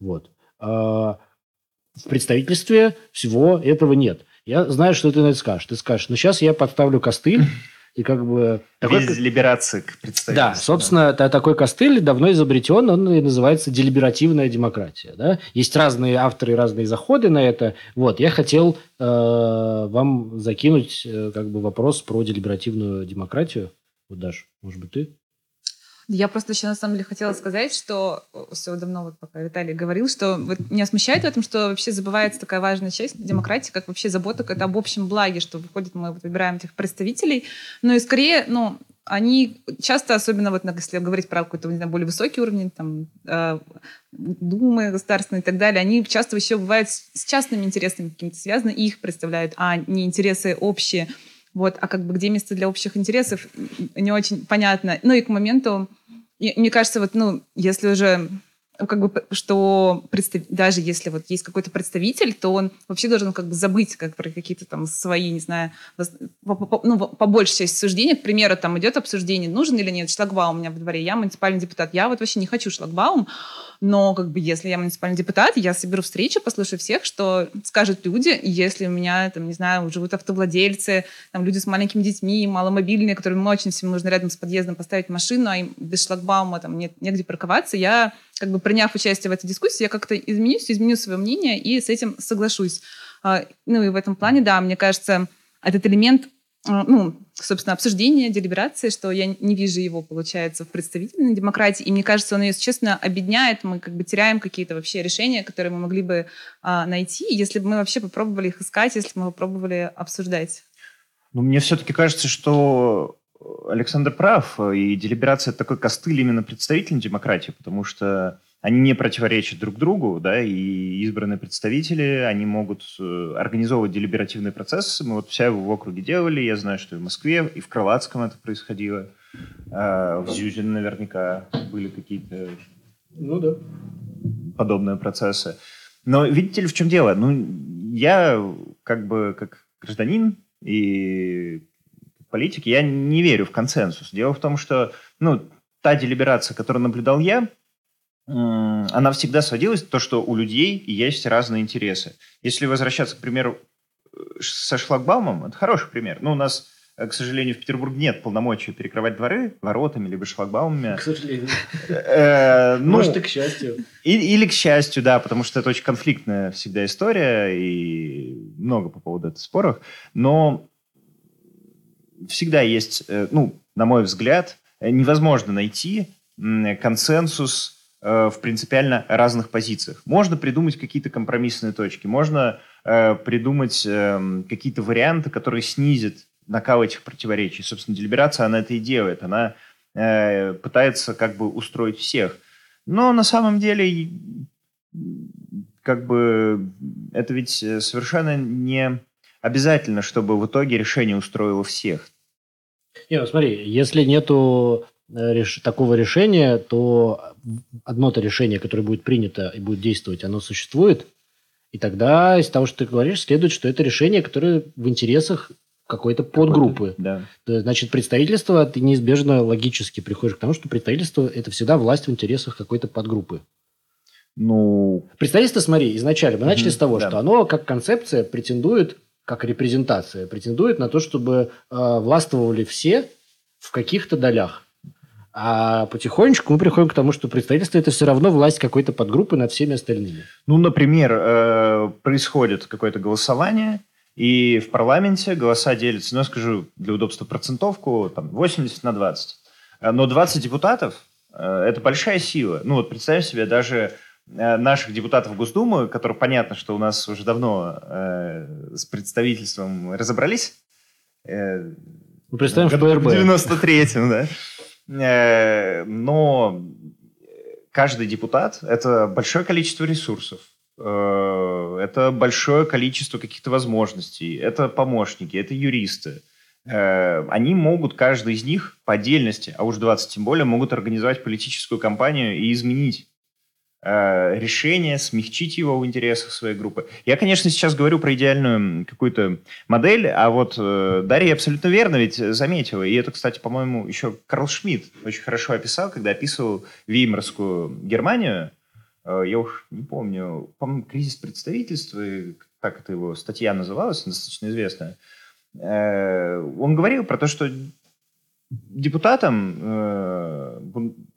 Вот. А в представительстве всего этого нет. Я знаю, что ты на это скажешь. Ты скажешь, ну сейчас я подставлю костыль, и как бы... Такой... Без либерации к представительству. Да, собственно, да. такой костыль давно изобретен, он и называется делиберативная демократия. Да? Есть разные авторы, разные заходы на это. Вот, я хотел э, вам закинуть э, как бы вопрос про делиберативную демократию. Вот, Даш, может быть, ты? Я просто еще на самом деле хотела сказать, что все давно, вот пока Виталий говорил, что вот меня смущает в этом, что вообще забывается такая важная часть демократии, как вообще забота это об общем благе, что выходит, мы вот выбираем этих представителей, но и скорее, ну, они часто, особенно вот если говорить про какой-то не знаю, более высокий уровень, там, э, думы государственные и так далее, они часто еще бывают с частными интересами какими-то связаны, и их представляют, а не интересы общие. Вот, а как бы где место для общих интересов, не очень понятно. Ну и к моменту, мне кажется, вот, ну, если уже как бы, что представ... даже если вот есть какой-то представитель, то он вообще должен как бы забыть как про какие-то там свои, не знаю, ну, по большей части суждения. К примеру, там идет обсуждение, нужен или нет шлагбаум у меня во дворе. Я муниципальный депутат. Я вот вообще не хочу шлагбаум, но как бы если я муниципальный депутат, я соберу встречу, послушаю всех, что скажут люди, если у меня, там, не знаю, живут автовладельцы, там, люди с маленькими детьми, маломобильные, которым очень всем нужно рядом с подъездом поставить машину, а им без шлагбаума там нет негде парковаться, я как бы приняв участие в этой дискуссии, я как-то изменюсь, изменю свое мнение и с этим соглашусь. А, ну и в этом плане, да, мне кажется, этот элемент а, ну, собственно, обсуждение, делиберации, что я не вижу его, получается, в представительной демократии. И мне кажется, он ее, если честно, объединяет. Мы как бы теряем какие-то вообще решения, которые мы могли бы а, найти, если бы мы вообще попробовали их искать, если бы мы попробовали обсуждать. Ну, мне все-таки кажется, что Александр прав, и делиберация – это такой костыль именно представительной демократии, потому что они не противоречат друг другу, да, и избранные представители, они могут э, организовывать делиберативный процесс. Мы вот вся его в округе делали, я знаю, что и в Москве, и в Крылатском это происходило. Э, в Зюзе наверняка были какие-то Ну да. подобные процессы. Но видите ли, в чем дело? Ну, я как бы как гражданин и политик, я не верю в консенсус. Дело в том, что ну, та делиберация, которую наблюдал я, она всегда сводилась то, что у людей есть разные интересы. Если возвращаться, к примеру, со шлагбаумом, это хороший пример. Ну, у нас, к сожалению, в Петербурге нет полномочий перекрывать дворы воротами либо шлагбаумами. К сожалению. Э, ну, Может, и к счастью. Или к счастью, да, потому что это очень конфликтная всегда история, и много по поводу этого споров. Но всегда есть, э, ну, на мой взгляд, э, невозможно найти консенсус э, в принципиально разных позициях. Можно придумать какие-то компромиссные точки, можно придумать эм, какие-то варианты, которые снизят накал этих противоречий. Собственно, делиберация, она это и делает. Она пытается как бы устроить всех. Но на самом деле, как бы, это ведь совершенно не обязательно, чтобы в итоге решение устроило всех. Не, ну смотри, если нету э, реш- такого решения, то одно-то решение, которое будет принято и будет действовать, оно существует. И тогда из того, что ты говоришь, следует, что это решение, которое в интересах какой-то подгруппы. Да. То, Значит, представительство, ты неизбежно логически приходишь к тому, что представительство – это всегда власть в интересах какой-то подгруппы. Ну, Представительство, смотри, изначально мы начали Мгм, с того, да. что оно как концепция претендует, как репрезентация, претендует на то, чтобы э, властвовали все в каких-то долях. А потихонечку мы приходим к тому, что представительство – это все равно власть какой-то подгруппы над всеми остальными. Ну, например, э, происходит какое-то голосование, и в парламенте голоса делятся, ну, я скажу для удобства процентовку, там, 80 на 20. Э, Но 20 депутатов это большая сила. Ну, вот представь себе, даже наших депутатов в Госдуму, которые понятно, что у нас уже давно э, с представительством разобрались, э, Мы представим, что РБ. В 93-м, да. Э, Но каждый депутат – это большое количество ресурсов, э, это большое количество каких-то возможностей, это помощники, это юристы. Э, Они могут, каждый из них по отдельности, а уж 20 тем более, могут организовать политическую кампанию и изменить э, решение, смягчить его в интересах своей группы. Я, конечно, сейчас говорю про идеальную какую-то модель, а вот э, Дарья абсолютно верно ведь заметила, и это, кстати, по-моему, еще Карл Шмидт очень хорошо описал, когда описывал Веймарскую Германию, Э, я уж не помню, по-моему, кризис представительства, и как это его статья называлась, достаточно известная, Э, он говорил про то, что депутатам э,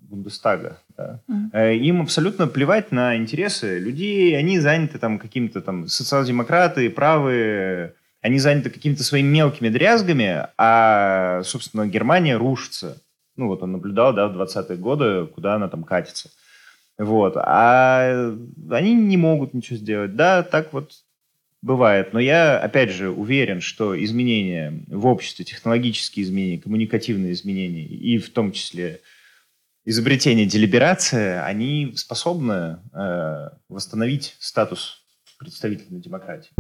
Бундестага, да. Э, Им абсолютно плевать на интересы людей. Они заняты там какими-то там социал-демократы, правые. Они заняты какими-то своими мелкими дрязгами, а, собственно, Германия рушится. Ну, вот он наблюдал, да, в 20-е годы, куда она там катится. Вот. А они не могут ничего сделать. Да, так вот бывает. Но я, опять же, уверен, что изменения в обществе, технологические изменения, коммуникативные изменения, и в том числе изобретение делиберации, они способны э, восстановить статус представительной демократии.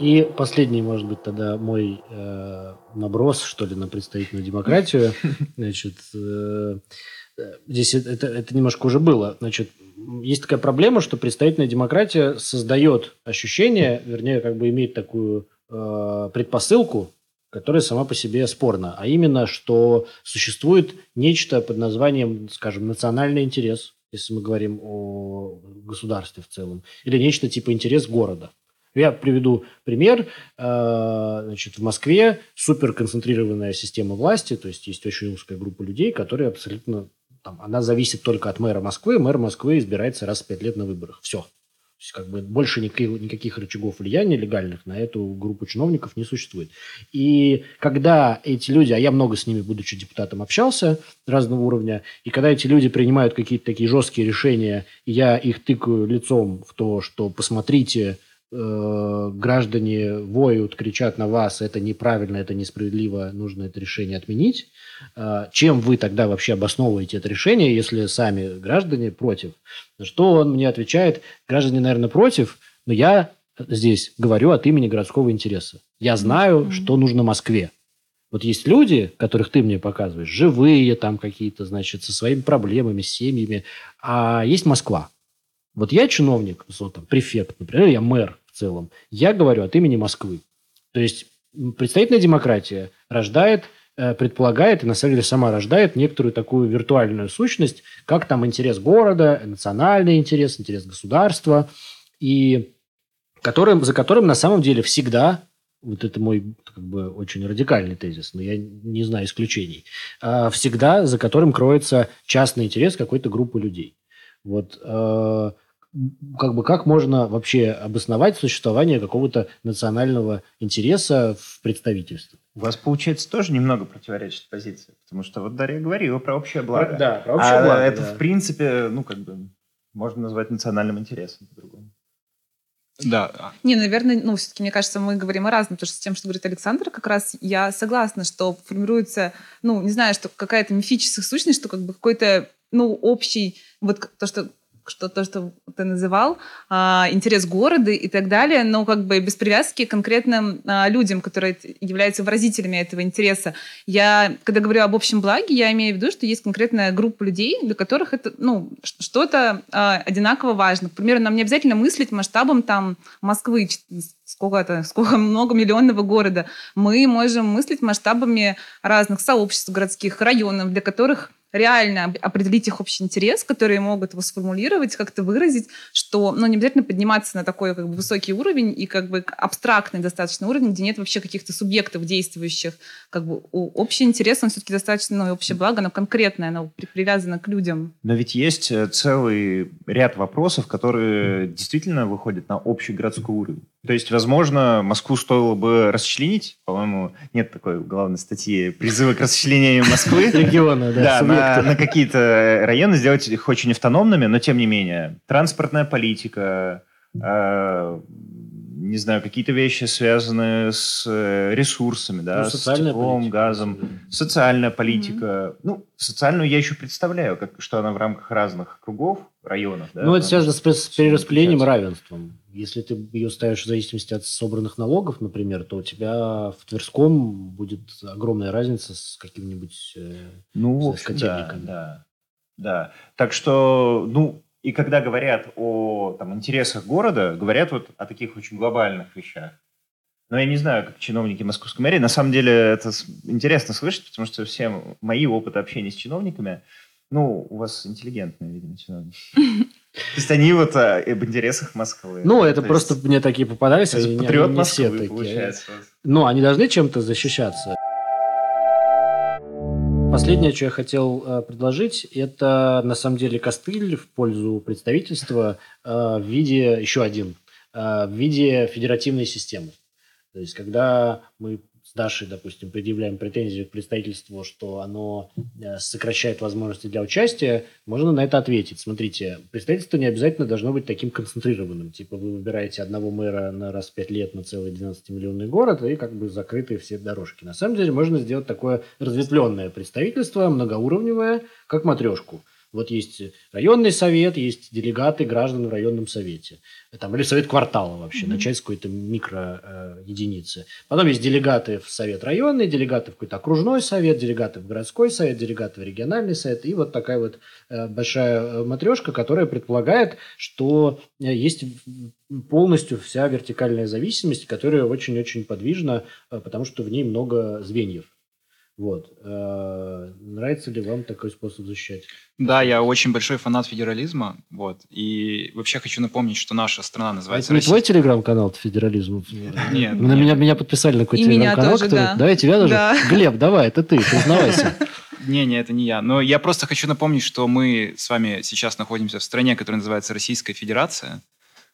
И последний, может быть, тогда мой э, наброс, что ли, на представительную демократию. Значит, э, э, здесь это- это, немножко уже было. Значит, есть такая проблема, что представительная демократия создает ощущение, вернее, как бы имеет такую э, предпосылку, которая сама по себе спорна, а именно, что существует нечто под названием, скажем, национальный интерес, если мы говорим о государстве в целом, или нечто типа интерес города. Я приведу пример. Э, Значит, в Москве суперконцентрированная система власти, то есть есть очень узкая группа людей, которые абсолютно... Там, она зависит только от мэра Москвы. Мэр Москвы избирается раз в пять лет на выборах. Все. То есть, как бы больше никаких, никаких рычагов влияния легальных на эту группу чиновников не существует. И когда эти люди, а я много с ними, будучи депутатом, общался разного уровня, и когда эти люди принимают какие-то такие жесткие решения, и я их тыкаю лицом в то, что посмотрите, э, граждане воют, кричат на вас, это неправильно, это несправедливо, нужно это решение отменить. Э, чем вы тогда вообще обосновываете это решение, если сами граждане против? На что он мне отвечает, граждане, наверное, против, но я здесь говорю от имени городского интереса. Я знаю, Мгм. что нужно Москве. Вот есть люди, которых ты мне показываешь, живые там какие-то, значит, со своими проблемами, с семьями, а есть Москва. Вот я чиновник, вот, там, префект, например, я мэр в целом, я говорю от имени Москвы. То есть представительная демократия рождает предполагает и на самом деле сама рождает некоторую такую виртуальную сущность, как там интерес города, национальный интерес, интерес государства, и которым, за которым на самом деле всегда, вот это мой как бы очень радикальный тезис, но я не знаю исключений, а всегда за которым кроется частный интерес какой-то группы людей. Вот э, как бы как можно вообще обосновать существование какого-то национального интереса в представительстве? У вас, получается, тоже немного противоречит позиция, потому что вот Дарья говорила про общее благо. Да, про общее а благо. это, да. в принципе, ну, как бы, можно назвать национальным интересом по-другому. Да. Не, наверное, ну, все-таки, мне кажется, мы говорим о разном, потому что с тем, что говорит Александр, как раз я согласна, что формируется, ну, не знаю, что какая-то мифическая сущность, что как бы какой-то, ну, общий, вот то, что что то, что ты называл, а, интерес города и так далее, но как бы без привязки к конкретным а, людям, которые являются выразителями этого интереса. Я, когда говорю об общем благе, я имею в виду, что есть конкретная группа людей, для которых это, ну, что-то а, одинаково важно. К примеру, нам не обязательно мыслить масштабом там Москвы, сколько-то, сколько много миллионного города. Мы можем мыслить масштабами разных сообществ городских, районов, для которых реально определить их общий интерес, которые могут его сформулировать, как-то выразить, что ну, не обязательно подниматься на такой как бы, высокий уровень и как бы абстрактный достаточно уровень, где нет вообще каких-то субъектов действующих. Как бы общий интерес, он все-таки достаточно, ну, общее благо, оно конкретное, оно привязано к людям. Но ведь есть э, целый ряд вопросов, которые действительно выходят на общий городской уровень. То есть, возможно, Москву стоило бы расчленить. По-моему, нет такой главной статьи призыва к расчленению Москвы. Региона, да. Да, на, на какие-то районы сделать их очень автономными, но тем не менее. Транспортная политика, э, не знаю, какие-то вещи, связанные с э, ресурсами, да, Ну, с теплом, политика. газом, социальная политика. Ну, социальную я еще представляю, как, что она в рамках разных кругов, районов. Да, Ну, это связано с перераспределением и равенством. Если ты ее ставишь в зависимости от собранных налогов, например, то у тебя в Тверском будет огромная разница с каким-нибудь... э, Ну, с в общем, да, да, да. Так что, ну, и когда говорят о там, интересах города, говорят вот о таких очень глобальных вещах. Но я не знаю, как чиновники московской мэрии. На самом деле это с- интересно слышать, потому что все мои опыты общения с чиновниками, ну, у вас интеллигентные, видимо, чиновники. То есть они вот а, об интересах Москвы. Ну, это То просто есть мне такие попадались, это они патриот они не все Москвы, такие. получается. Ну, они должны чем-то защищаться. Последнее, что я хотел э, предложить, это на самом деле костыль в пользу представительства э, в виде, еще один, э, в виде федеративной системы. То есть, когда мы Дашей, допустим, предъявляем претензию к представительству, что оно э, сокращает возможности для участия, можно на это ответить. Смотрите, представительство не обязательно должно быть таким концентрированным. Типа вы выбираете одного мэра на раз в пять лет на целый 12-миллионный город, и как бы закрыты все дорожки. На самом деле можно сделать такое разветвленное представительство, многоуровневое, как матрешку. Вот есть районный совет, есть делегаты граждан в районном совете. Там, или совет квартала вообще, Мгм. начать с какой-то микро э. Потом есть делегаты в совет районный, делегаты в какой-то окружной совет, делегаты в городской совет, делегаты в региональный совет. И вот такая вот э, большая матрешка, которая предполагает, что э, есть полностью вся вертикальная зависимость, которая очень-очень подвижна, э, потому что в ней много звеньев. Вот. Э, Нравится ли вам такой способ защищать? Да, я очень большой фанат федерализма, вот, и вообще хочу напомнить, что наша страна А называется это не твой телеграм-канал федерализм? Нет, На нет. меня, меня подписали на какой-то И меня телеграм-канал. тоже, кто- да. Давай тебя тоже. Да. Глеб, давай, это ты, признавайся. Не, не, это не я. Но я просто хочу напомнить, что мы с вами сейчас находимся в стране, которая называется Российская Федерация.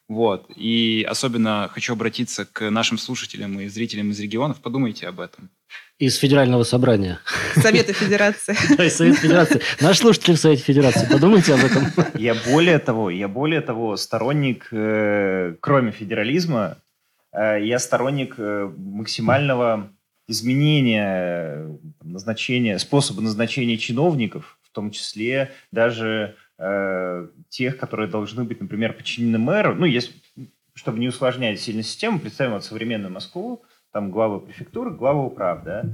Вот. И особенно хочу обратиться к нашим слушателям и зрителям из регионов. Подумайте об этом. Из Федерального собрания. Советы Федерации. Да, из Совета Федерации. Наш слушатель в Совете Федерации, подумайте об этом. Я более того, я более того сторонник, э, кроме федерализма, э, я сторонник э, максимального изменения назначения, способа назначения чиновников, в том числе даже тех, которые должны быть, например, подчинены мэру. Ну, есть, чтобы не усложнять сильно систему, представим вот современную Москву, там главы префектуры, главы управ, да.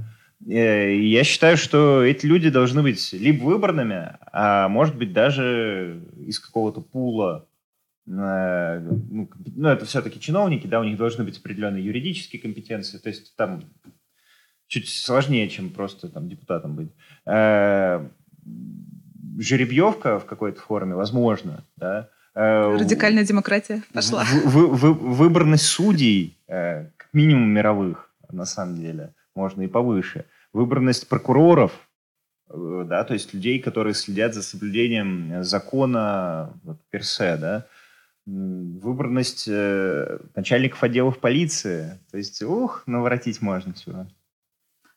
Э, я считаю, что эти люди должны быть либо выборными, а может быть даже из какого-то пула. Э, ну, ну, это все-таки чиновники, да, у них должны быть определенные юридические компетенции. То есть там чуть сложнее, чем просто там депутатом быть. Э, жеребьевка в какой-то форме, возможно, да. Радикальная демократия пошла. Вы, вы, выборность судей, как минимум мировых, на самом деле, можно и повыше выборность прокуроров, э, да, то есть людей, которые следят за соблюдением закона вот, персе, да, выборность э, начальников отделов полиции. То есть, ух, наворотить можно чего.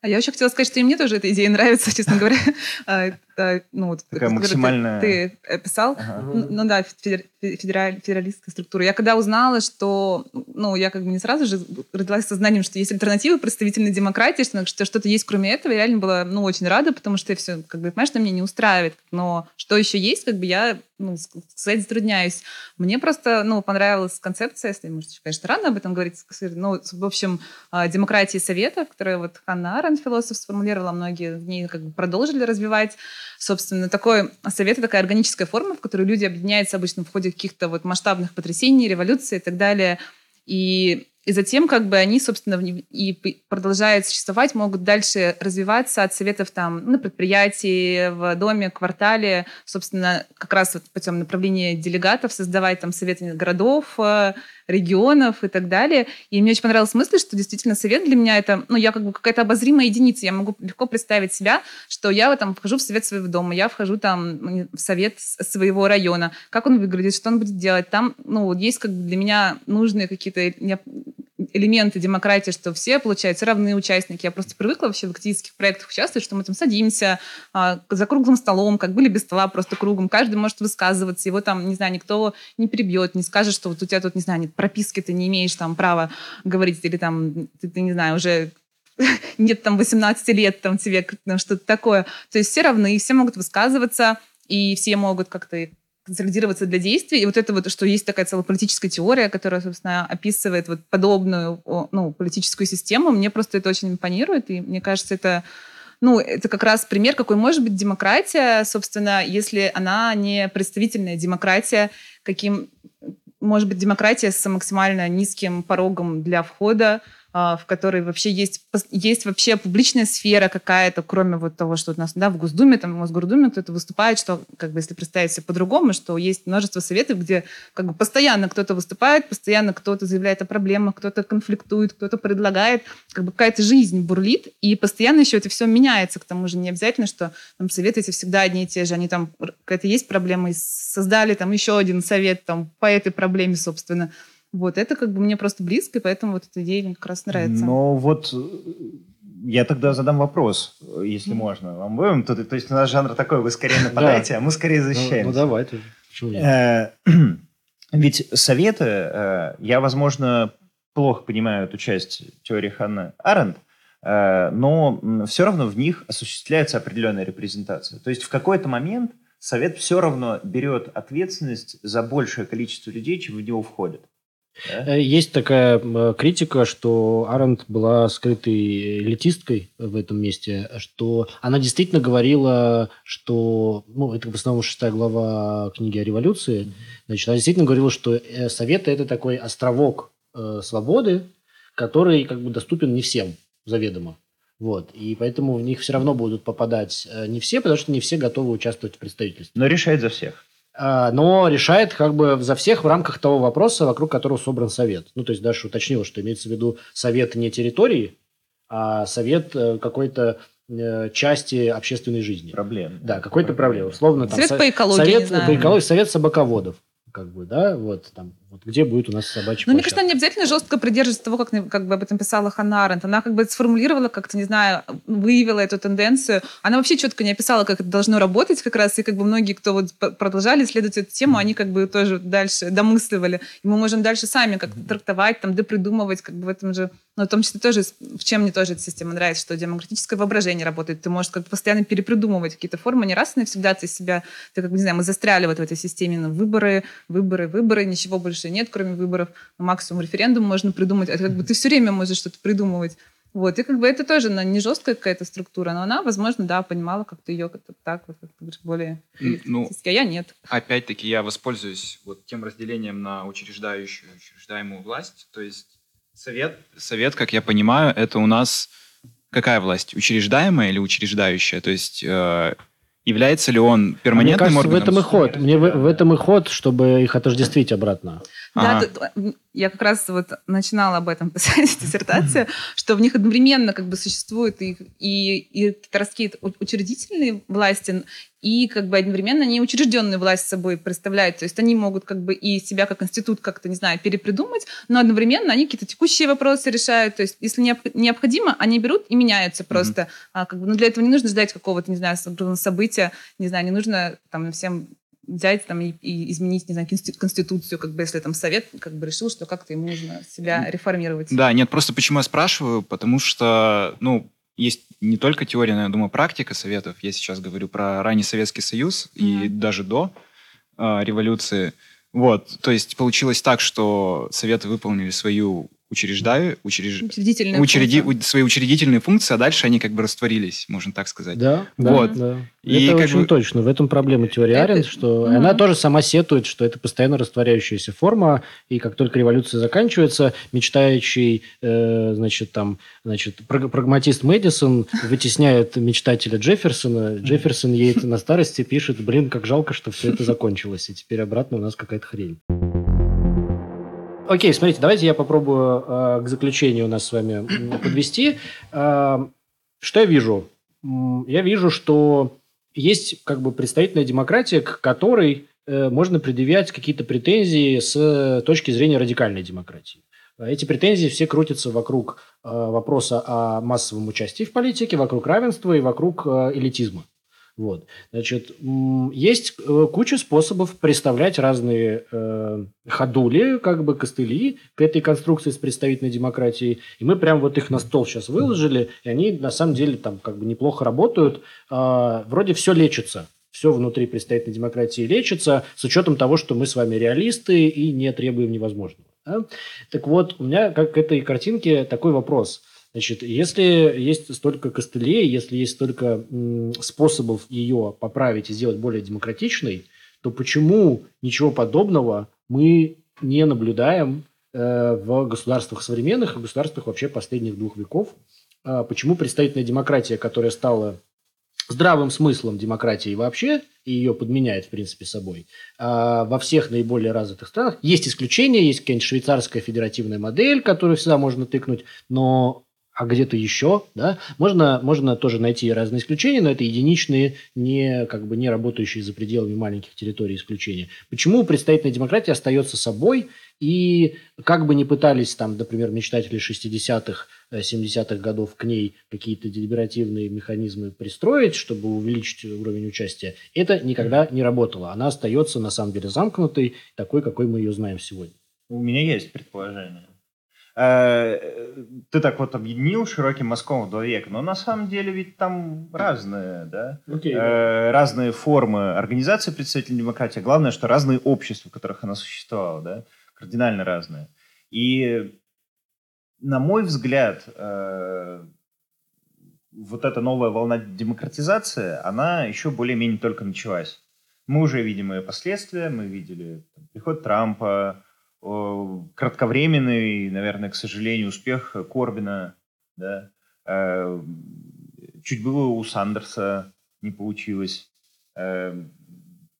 А я еще хотела сказать, что и мне тоже эта идея нравится, честно говоря. А, ну, вот, Такая максимальная... Ты, ты описал. Ага. Ну, ну да, федераль, федералистская структура. Я когда узнала, что... Ну, я как бы не сразу же родилась со знанием, что есть альтернативы представительной демократии, что, что что-то есть кроме этого, я реально была, ну, очень рада, потому что я все, как бы, понимаешь, что меня не устраивает. Но что еще есть, как бы я, ну, сказать затрудняюсь. Мне просто, ну, понравилась концепция, если, может, конечно, рано об этом говорить, ну, в общем, а, демократии совета, которую вот Ханна Аренд, философ, сформулировала, многие в ней как бы продолжили развивать. Собственно, такой совет — такая органическая форма, в которой люди объединяются обычно в ходе каких-то вот масштабных потрясений, революций и так далее. И и затем как бы они, собственно, и продолжают существовать, могут дальше развиваться от советов там на предприятии, в доме, квартале, собственно, как раз вот путем направления делегатов создавать там советы городов, э, регионов и так далее. И мне очень понравилась мысль, что действительно совет для меня это, ну, я как бы какая-то обозримая единица. Я могу легко представить себя, что я там вхожу в совет своего дома, я вхожу там в совет своего района. Как он выглядит, что он будет делать. Там, ну, есть как бы для меня нужные какие-то элементы демократии, что все, получается, равные участники. Я просто привыкла вообще в активистских проектах участвовать, что мы там садимся а, за круглым столом, как были без стола, просто кругом. Каждый может высказываться, его там, не знаю, никто не перебьет, не скажет, что вот у тебя тут, не знаю, нет прописки, ты не имеешь там права говорить, или там, ты, ты не знаю, уже нет там 18 лет, там тебе там, что-то такое. То есть все равны, все могут высказываться, и все могут как-то консолидироваться для действий. И вот это вот, что есть такая целая политическая теория, которая, собственно, описывает вот подобную ну, политическую систему, мне просто это очень импонирует, и мне кажется, это ну, это как раз пример, какой может быть демократия, собственно, если она не представительная демократия, каким может быть демократия с максимально низким порогом для входа, в которой вообще есть, есть вообще публичная сфера какая-то, кроме вот того, что у нас да, в Госдуме, там, в Мосгордуме кто-то выступает, что, как бы, если представить себе по-другому, что есть множество советов, где как бы постоянно кто-то выступает, постоянно кто-то заявляет о проблемах, кто-то конфликтует, кто-то предлагает, как бы какая-то жизнь бурлит, и постоянно еще это все меняется, к тому же не обязательно, что там советы эти всегда одни и те же, они там, какая-то есть проблема, и создали там еще один совет там по этой проблеме, собственно, вот, это как бы мне просто близко, и поэтому вот эта идея мне как раз нравится. Ну вот я тогда задам вопрос, если mm. можно. Вам будем? То, то есть у нас жанр такой, вы скорее нападаете, а мы скорее защищаемся. Ну, ну давай. Ты. Э, ведь советы, э, я, возможно, плохо понимаю эту часть теории Ханны Аренд, э, но все равно в них осуществляется определенная репрезентация. То есть в какой-то момент совет все равно берет ответственность за большее количество людей, чем в него входит. Э, есть такая критика, что Аренд была скрытой элитисткой в этом месте, что она действительно говорила, что, ну, это в основном шестая глава книги о революции, значит, она действительно говорила, что э, Советы – это такой островок э, свободы, который как бы доступен не всем заведомо. Вот. И поэтому в них все равно будут попадать э, не все, потому что не все готовы участвовать в представительстве. Но решает за всех. А, но решает как бы за всех в рамках того вопроса, вокруг которого собран совет. Ну, то есть Даша уточнила, что имеется в виду совет не территории, а совет э, какой-то э, части общественной жизни. Проблем. Да, какой-то проблемы. Условно, там, совет по экологии, совет по экологии, совет собаководов как бы, да, вот там, вот где будет у нас собачья Ну, мне кажется, она не обязательно жестко придерживается того, как, как бы об этом писала Ханна Аренд. Она как бы сформулировала, как-то, не знаю, выявила эту тенденцию. Она вообще четко не описала, как это должно работать как раз, и как бы многие, кто вот продолжали исследовать эту тему, они как бы тоже дальше домысливали. И мы можем дальше сами как-то трактовать, там, допридумывать, как бы в этом же но в том числе тоже, в чем мне тоже эта система нравится, что демократическое воображение работает. Ты можешь как постоянно перепридумывать какие-то формы, не раз и навсегда ты себя, ты как, не знаю, мы застряли вот в этой системе, ну, выборы, выборы, выборы, ничего больше нет, кроме выборов. Максимум референдум можно придумать. Это как бы ты все время можешь что-то придумывать. Вот, и как бы это тоже она не жесткая какая-то структура, но она, возможно, да, понимала как-то ее как-то так, вот, как ты говоришь, более... Ну, а я нет. Опять-таки я воспользуюсь вот тем разделением на учреждающую и учреждаемую власть. То есть совет, совет, как я понимаю, это у нас какая власть? Учреждаемая или учреждающая? То есть э, является ли он Мне перманентным кажется, в органом? этом и ход. Мне в, в этом и ход, чтобы их отождествить обратно. Да, тут, м, я как раз вот начинала об этом писать диссертацию, что в них одновременно как бы существуют и, и, и у- учредительные власти, и как бы одновременно они учрежденную власть собой представляют. То есть они могут как бы и себя как институт как-то, не знаю, перепридумать, но одновременно они какие-то текущие вопросы решают. То есть если необ- необходимо, они берут и меняются просто. А, как бы, ну, для этого не нужно ждать какого-то, не знаю, со- события, не знаю, не нужно там всем взять там и, и изменить, не знаю, консти- конституцию, как бы если там совет как бы решил, что как-то ему нужно себя реформировать. Да, нет, просто почему я спрашиваю, потому что, ну, есть не только теория, но, я думаю, практика советов. Я сейчас говорю про ранний Советский Союз и Мгм. даже до э, революции. Вот, то есть получилось так, что советы выполнили свою учреждаю, учреж... Учредительная учреди... функция. у- свои учредительные функции, а дальше они как бы растворились, можно так сказать. Да, Вот. да. И это как очень бы- точно. В этом проблема теории Это- Аренд, что Мгм. она тоже сама сетует, что это постоянно растворяющаяся форма, и как только революция заканчивается, мечтающий, э, значит, там, значит, праг- прагматист Мэдисон вытесняет мечтателя Джефферсона. Джефферсон ей на старости пишет, блин, как жалко, что все это закончилось, и теперь обратно у нас какая-то хрень. Окей, смотрите, давайте я попробую э, к заключению нас с вами подвести. Э, что я вижу? Я вижу, что есть как бы представительная демократия, к которой э, можно предъявлять какие-то претензии с точки зрения радикальной демократии. Э, Эти претензии все крутятся вокруг э, вопроса о массовом участии в политике, вокруг равенства и вокруг э, элитизма. Вот. Значит, есть э, куча способов представлять разные э, ходули, как бы костыли к этой конструкции с представительной демократией. И мы прям вот их на стол сейчас выложили, и они на самом деле там как бы неплохо работают. А, вроде все лечится. Все внутри представительной демократии лечится, с учетом того, что мы с вами реалисты и не требуем невозможного. да. Так вот, у меня как к этой картинке такой вопрос – Значит, если есть столько костылей, если есть столько способов ее поправить и сделать более демократичной, то почему ничего подобного мы не наблюдаем э, в государствах современных и государствах вообще последних двух веков? А почему представительная демократия, которая стала здравым смыслом демократии вообще, и ее подменяет, в принципе, собой, а во всех наиболее развитых странах. Есть исключения, есть какая-нибудь швейцарская федеративная модель, которую всегда можно тыкнуть, но а где-то еще, да, можно, можно тоже найти разные исключения, но это единичные, не, как бы, не работающие за пределами маленьких территорий исключения. Почему представительная демократия остается собой, и как бы ни пытались, там, например, мечтатели 60-х, э, 70-х годов к ней какие-то делиберативные механизмы пристроить, чтобы увеличить уровень участия, это никогда не работало. Она остается, на самом деле, замкнутой, такой, какой мы ее знаем сегодня. У меня есть предположение. Э, Ты так вот объединил широким мазком в два века, но на самом деле ведь там разные, да? Э, разные формы организации представительной демократии. Главное, что разные общества, в которых она существовала, да? Кардинально разные. И, на мой взгляд, э, вот эта новая волна демократизации, она еще более-менее только началась. Мы уже видим ее последствия, мы видели приход Трампа, кратковременный, наверное, к сожалению, успех Корбина, да, Э, чуть было у Сандерса не получилось, Э,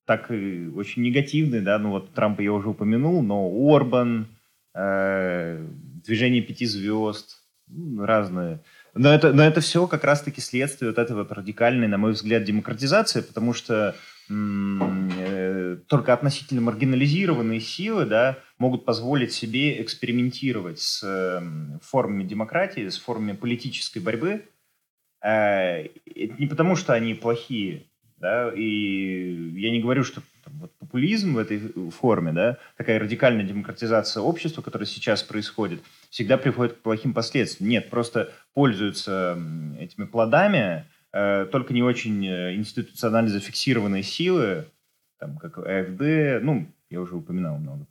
так и очень негативный, да, ну вот Трампа я уже упомянул, но Орбан, э, движение пяти звезд, разные. Но это, но это все как раз-таки следствие вот этой вот радикальной, на мой взгляд, демократизации, потому что э, только относительно маргинализированные силы да, могут позволить себе экспериментировать с э, формами демократии, с формами политической борьбы. Э, это не потому, что они плохие, да, и я не говорю, что там, вот, популизм в этой форме, да, такая радикальная демократизация общества, которая сейчас происходит, всегда приводит к плохим последствиям. Нет, просто пользуются м, этими плодами э, только не очень э, институционально зафиксированные силы, там, как АФД, ну, я уже упоминал много.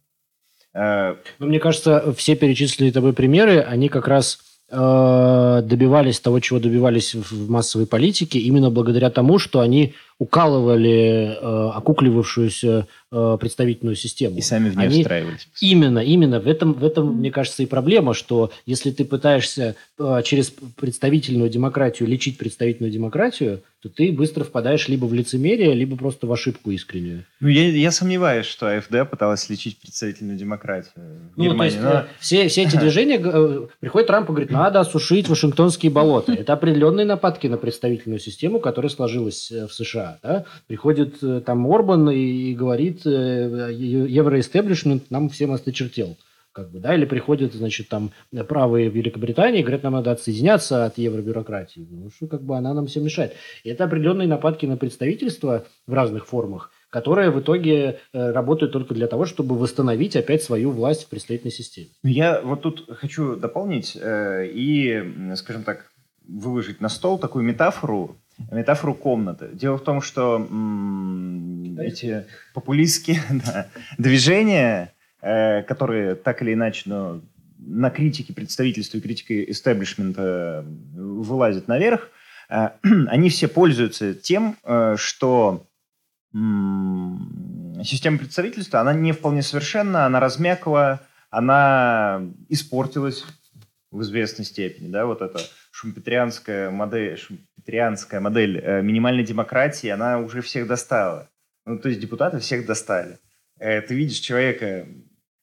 Ну, мне кажется, все перечисленные тобой примеры, они как раз э, добивались того, чего добивались в массовой политике, именно благодаря тому, что они укалывали э, окукливавшуюся э, представительную систему. И сами в ней Они- встраивались. Именно, именно. В этом, в этом, мне кажется, и проблема, что если ты пытаешься э, через представительную демократию лечить представительную демократию, то ты быстро впадаешь либо в лицемерие, либо просто в ошибку искреннюю. Ну, я, я сомневаюсь, что АФД пыталась лечить представительную демократию в Ну, то Германии. есть но- э, все, все эти движения, э, приходит Трамп и говорит, надо осушить Вашингтонские болота. Это определенные нападки на представительную систему, которая сложилась э, в США. Да. Приходит э, там Орбан и, говорит, э, евроэстеблишмент нам всем осточертел. Как бы, да, или приходят, значит, там правые Великобритании, говорят, нам надо отсоединяться от евробюрократии. Ну, что как бы она нам всем мешает. И это определенные нападки на представительство в разных формах, которые в итоге э, работают только для того, чтобы восстановить опять свою власть в представительной системе. Ну, Я вот тут хочу дополнить э, и, скажем так, выложить на стол такую метафору, метафору комнаты. Дело в том, что м, эти популистские да, движения, э, которые так или иначе но на критике представительства и критике истеблишмента вылазят наверх, э, они все пользуются тем, э, что м, система представительства, она не вполне совершенна, она размякла, она испортилась в известной степени, да, вот эта шумпетерианская модель, шумпетерианская модель э, минимальной демократии, она уже всех достала. Ну, то есть депутаты всех достали. Э, ты видишь человека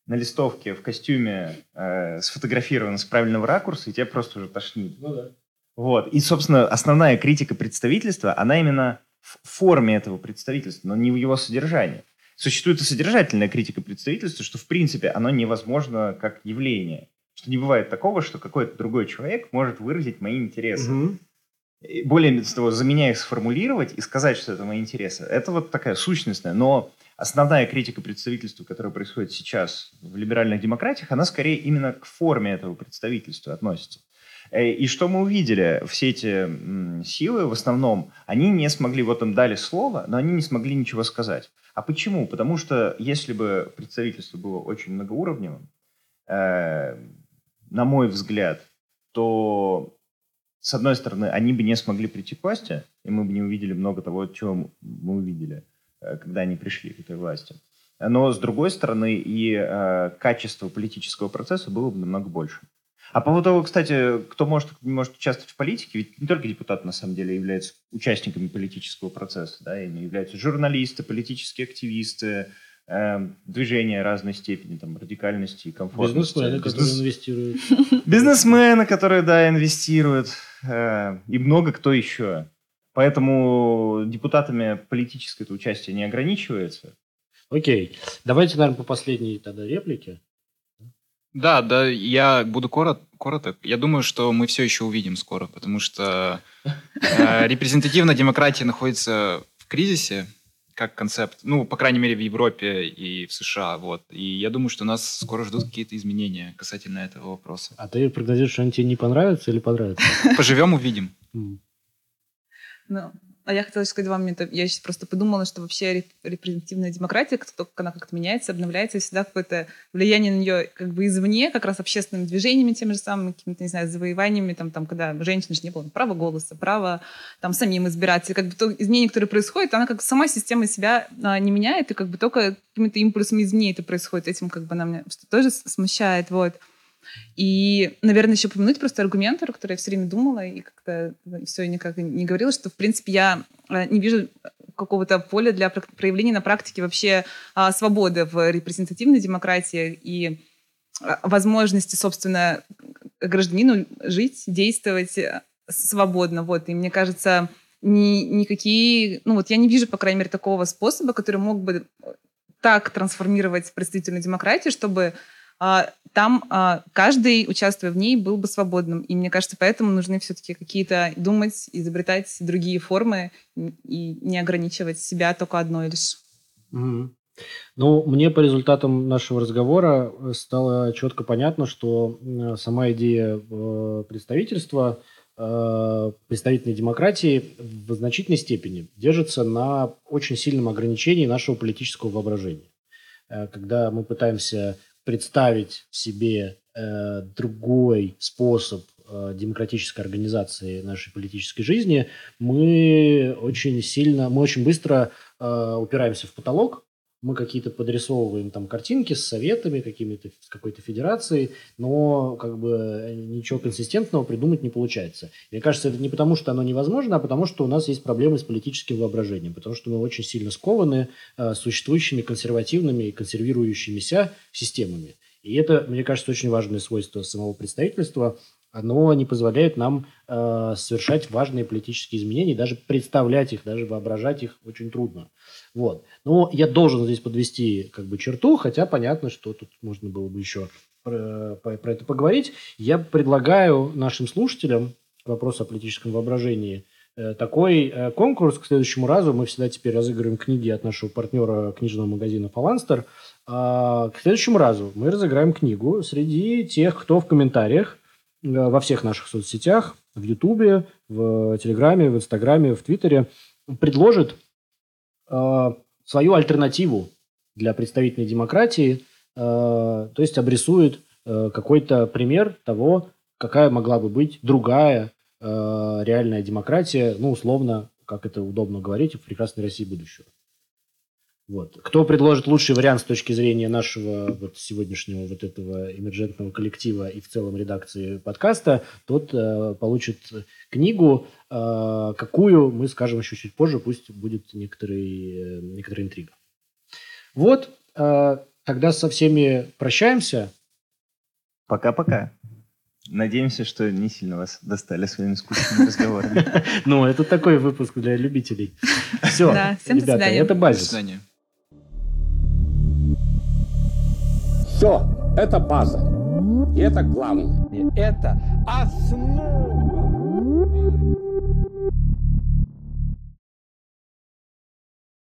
на листовке в костюме э, сфотографирован с правильного ракурса, и тебя просто уже тошнит. Ну да. Вот. И, собственно, основная критика представительства, она именно в форме этого представительства, но не в его содержании. Существует и содержательная критика представительства, что, в принципе, оно невозможно как явление. Что не бывает такого, что какой-то другой человек может выразить мои интересы. Мгм. Более того, за меня их сформулировать и сказать, что это мои интересы. Это вот такая сущностная. Но основная критика представительства, которая происходит сейчас в либеральных демократиях, она скорее именно к форме этого представительства относится. Э, И что мы увидели? Все эти силы в основном, они не смогли, вот им дали слово, но они не смогли ничего сказать. А почему? Потому что если бы представительство было очень многоуровневым, э, на мой взгляд, то, с одной стороны, они бы не смогли прийти к власти, и мы бы не увидели много того, чего мы увидели, э, когда они пришли к этой власти. Но, с другой стороны, и э, качество политического процесса было бы намного больше. А по поводу того, кстати, кто может, не может участвовать в политике, ведь не только депутаты, на самом деле, являются участниками политического процесса, да, ими являются журналисты, политические активисты, э, движения разной степени, там, радикальности и комфортности. Бизнесмены, которые Бизнес- инвестируют. Бизнесмены, которые, да, инвестируют, и много кто еще. Поэтому депутатами политическое это участие не ограничивается. Окей. Давайте, наверное, по последней тогда реплике. Да, да, я буду корот, короток. Я думаю, что мы все еще увидим скоро, потому что э, репрезентативная демократия находится в кризисе как концепт, ну, по крайней мере, в Европе и в США, вот. И я думаю, что нас скоро ждут какие-то изменения касательно этого вопроса. А ты прогнозируешь, что они тебе не понравятся или понравятся? Поживем, увидим. Ну, а я хотела сказать два момента. Я сейчас просто подумала, что вообще реп- репрезентативная демократия, как только она как-то меняется, обновляется, всегда какое-то влияние на нее как бы извне, как раз общественными движениями теми же самыми, какими-то, не знаю, завоеваниями, там, там, когда женщины же не было права голоса, права там самим избираться. И как бы то изменение, которое происходит, она как сама система себя а, не меняет, и как бы только какими-то импульсами извне это происходит. Этим как бы она меня тоже смущает, вот. И, наверное, еще упомянуть просто аргумент, про который я все время думала и как-то все никак не говорила, что, в принципе, я э, не вижу какого-то поля для проявления на практике вообще а, свободы в репрезентативной демократии и а, возможности, собственно, гражданину жить, действовать э, свободно. Вот. И мне кажется, ни, никакие... Ну вот я не вижу, по крайней мере, такого способа, который мог бы так трансформировать представительную демократию, чтобы а, там а, каждый, участвуя в ней, был бы свободным. И мне кажется, поэтому нужны все-таки какие-то думать, изобретать другие формы и не ограничивать себя только одной лишь. Мгм. Ну, мне по результатам нашего разговора э, стало четко понятно, что сама идея э, представительства, э, представительной демократии в значительной степени держится на очень сильном ограничении нашего политического воображения. Когда мы пытаемся представить себе э, другой способ э, демократической организации нашей политической жизни, мы очень сильно, мы очень быстро э, упираемся в потолок, мы какие-то подрисовываем там картинки с советами, какими-то, с какой-то федерацией, но как бы ничего консистентного придумать не получается. Мне кажется, это не потому, что оно невозможно, а потому, что у нас есть проблемы с политическим воображением, потому что мы очень сильно скованы э, существующими консервативными и консервирующимися системами. И это, мне кажется, очень важное свойство самого представительства. Оно не позволяет нам э, совершать важные политические изменения, даже представлять их, даже воображать их очень трудно. Вот. Но я должен здесь подвести как бы черту, хотя понятно, что тут можно было бы еще про, про, это поговорить. Я предлагаю нашим слушателям вопрос о политическом воображении э, такой э, конкурс к следующему разу. Мы всегда теперь разыгрываем книги от нашего партнера книжного магазина «Фаланстер». А, к следующему разу мы разыграем книгу среди тех, кто в комментариях э, во всех наших соцсетях, в Ютубе, в Телеграме, в Инстаграме, в Твиттере предложит Э, свою альтернативу для представительной демократии, э, то есть обрисует э, какой-то пример того, какая могла бы быть другая реальная демократия, ну, условно, как это удобно говорить, в прекрасной России будущего. Вот. Кто предложит лучший вариант с точки зрения нашего вот сегодняшнего вот этого эмерджентного коллектива и в целом редакции подкаста, тот э, получит книгу, э, какую мы скажем еще чуть позже, пусть будет некоторый, э, некоторая интрига. Вот, э, тогда со всеми прощаемся. Пока-пока. Надеемся, что не сильно вас достали своими скучными разговорами. Ну, это такой выпуск для любителей. Все, ребята, это базис. До свидания. Все, это база. И это главное. И это основа.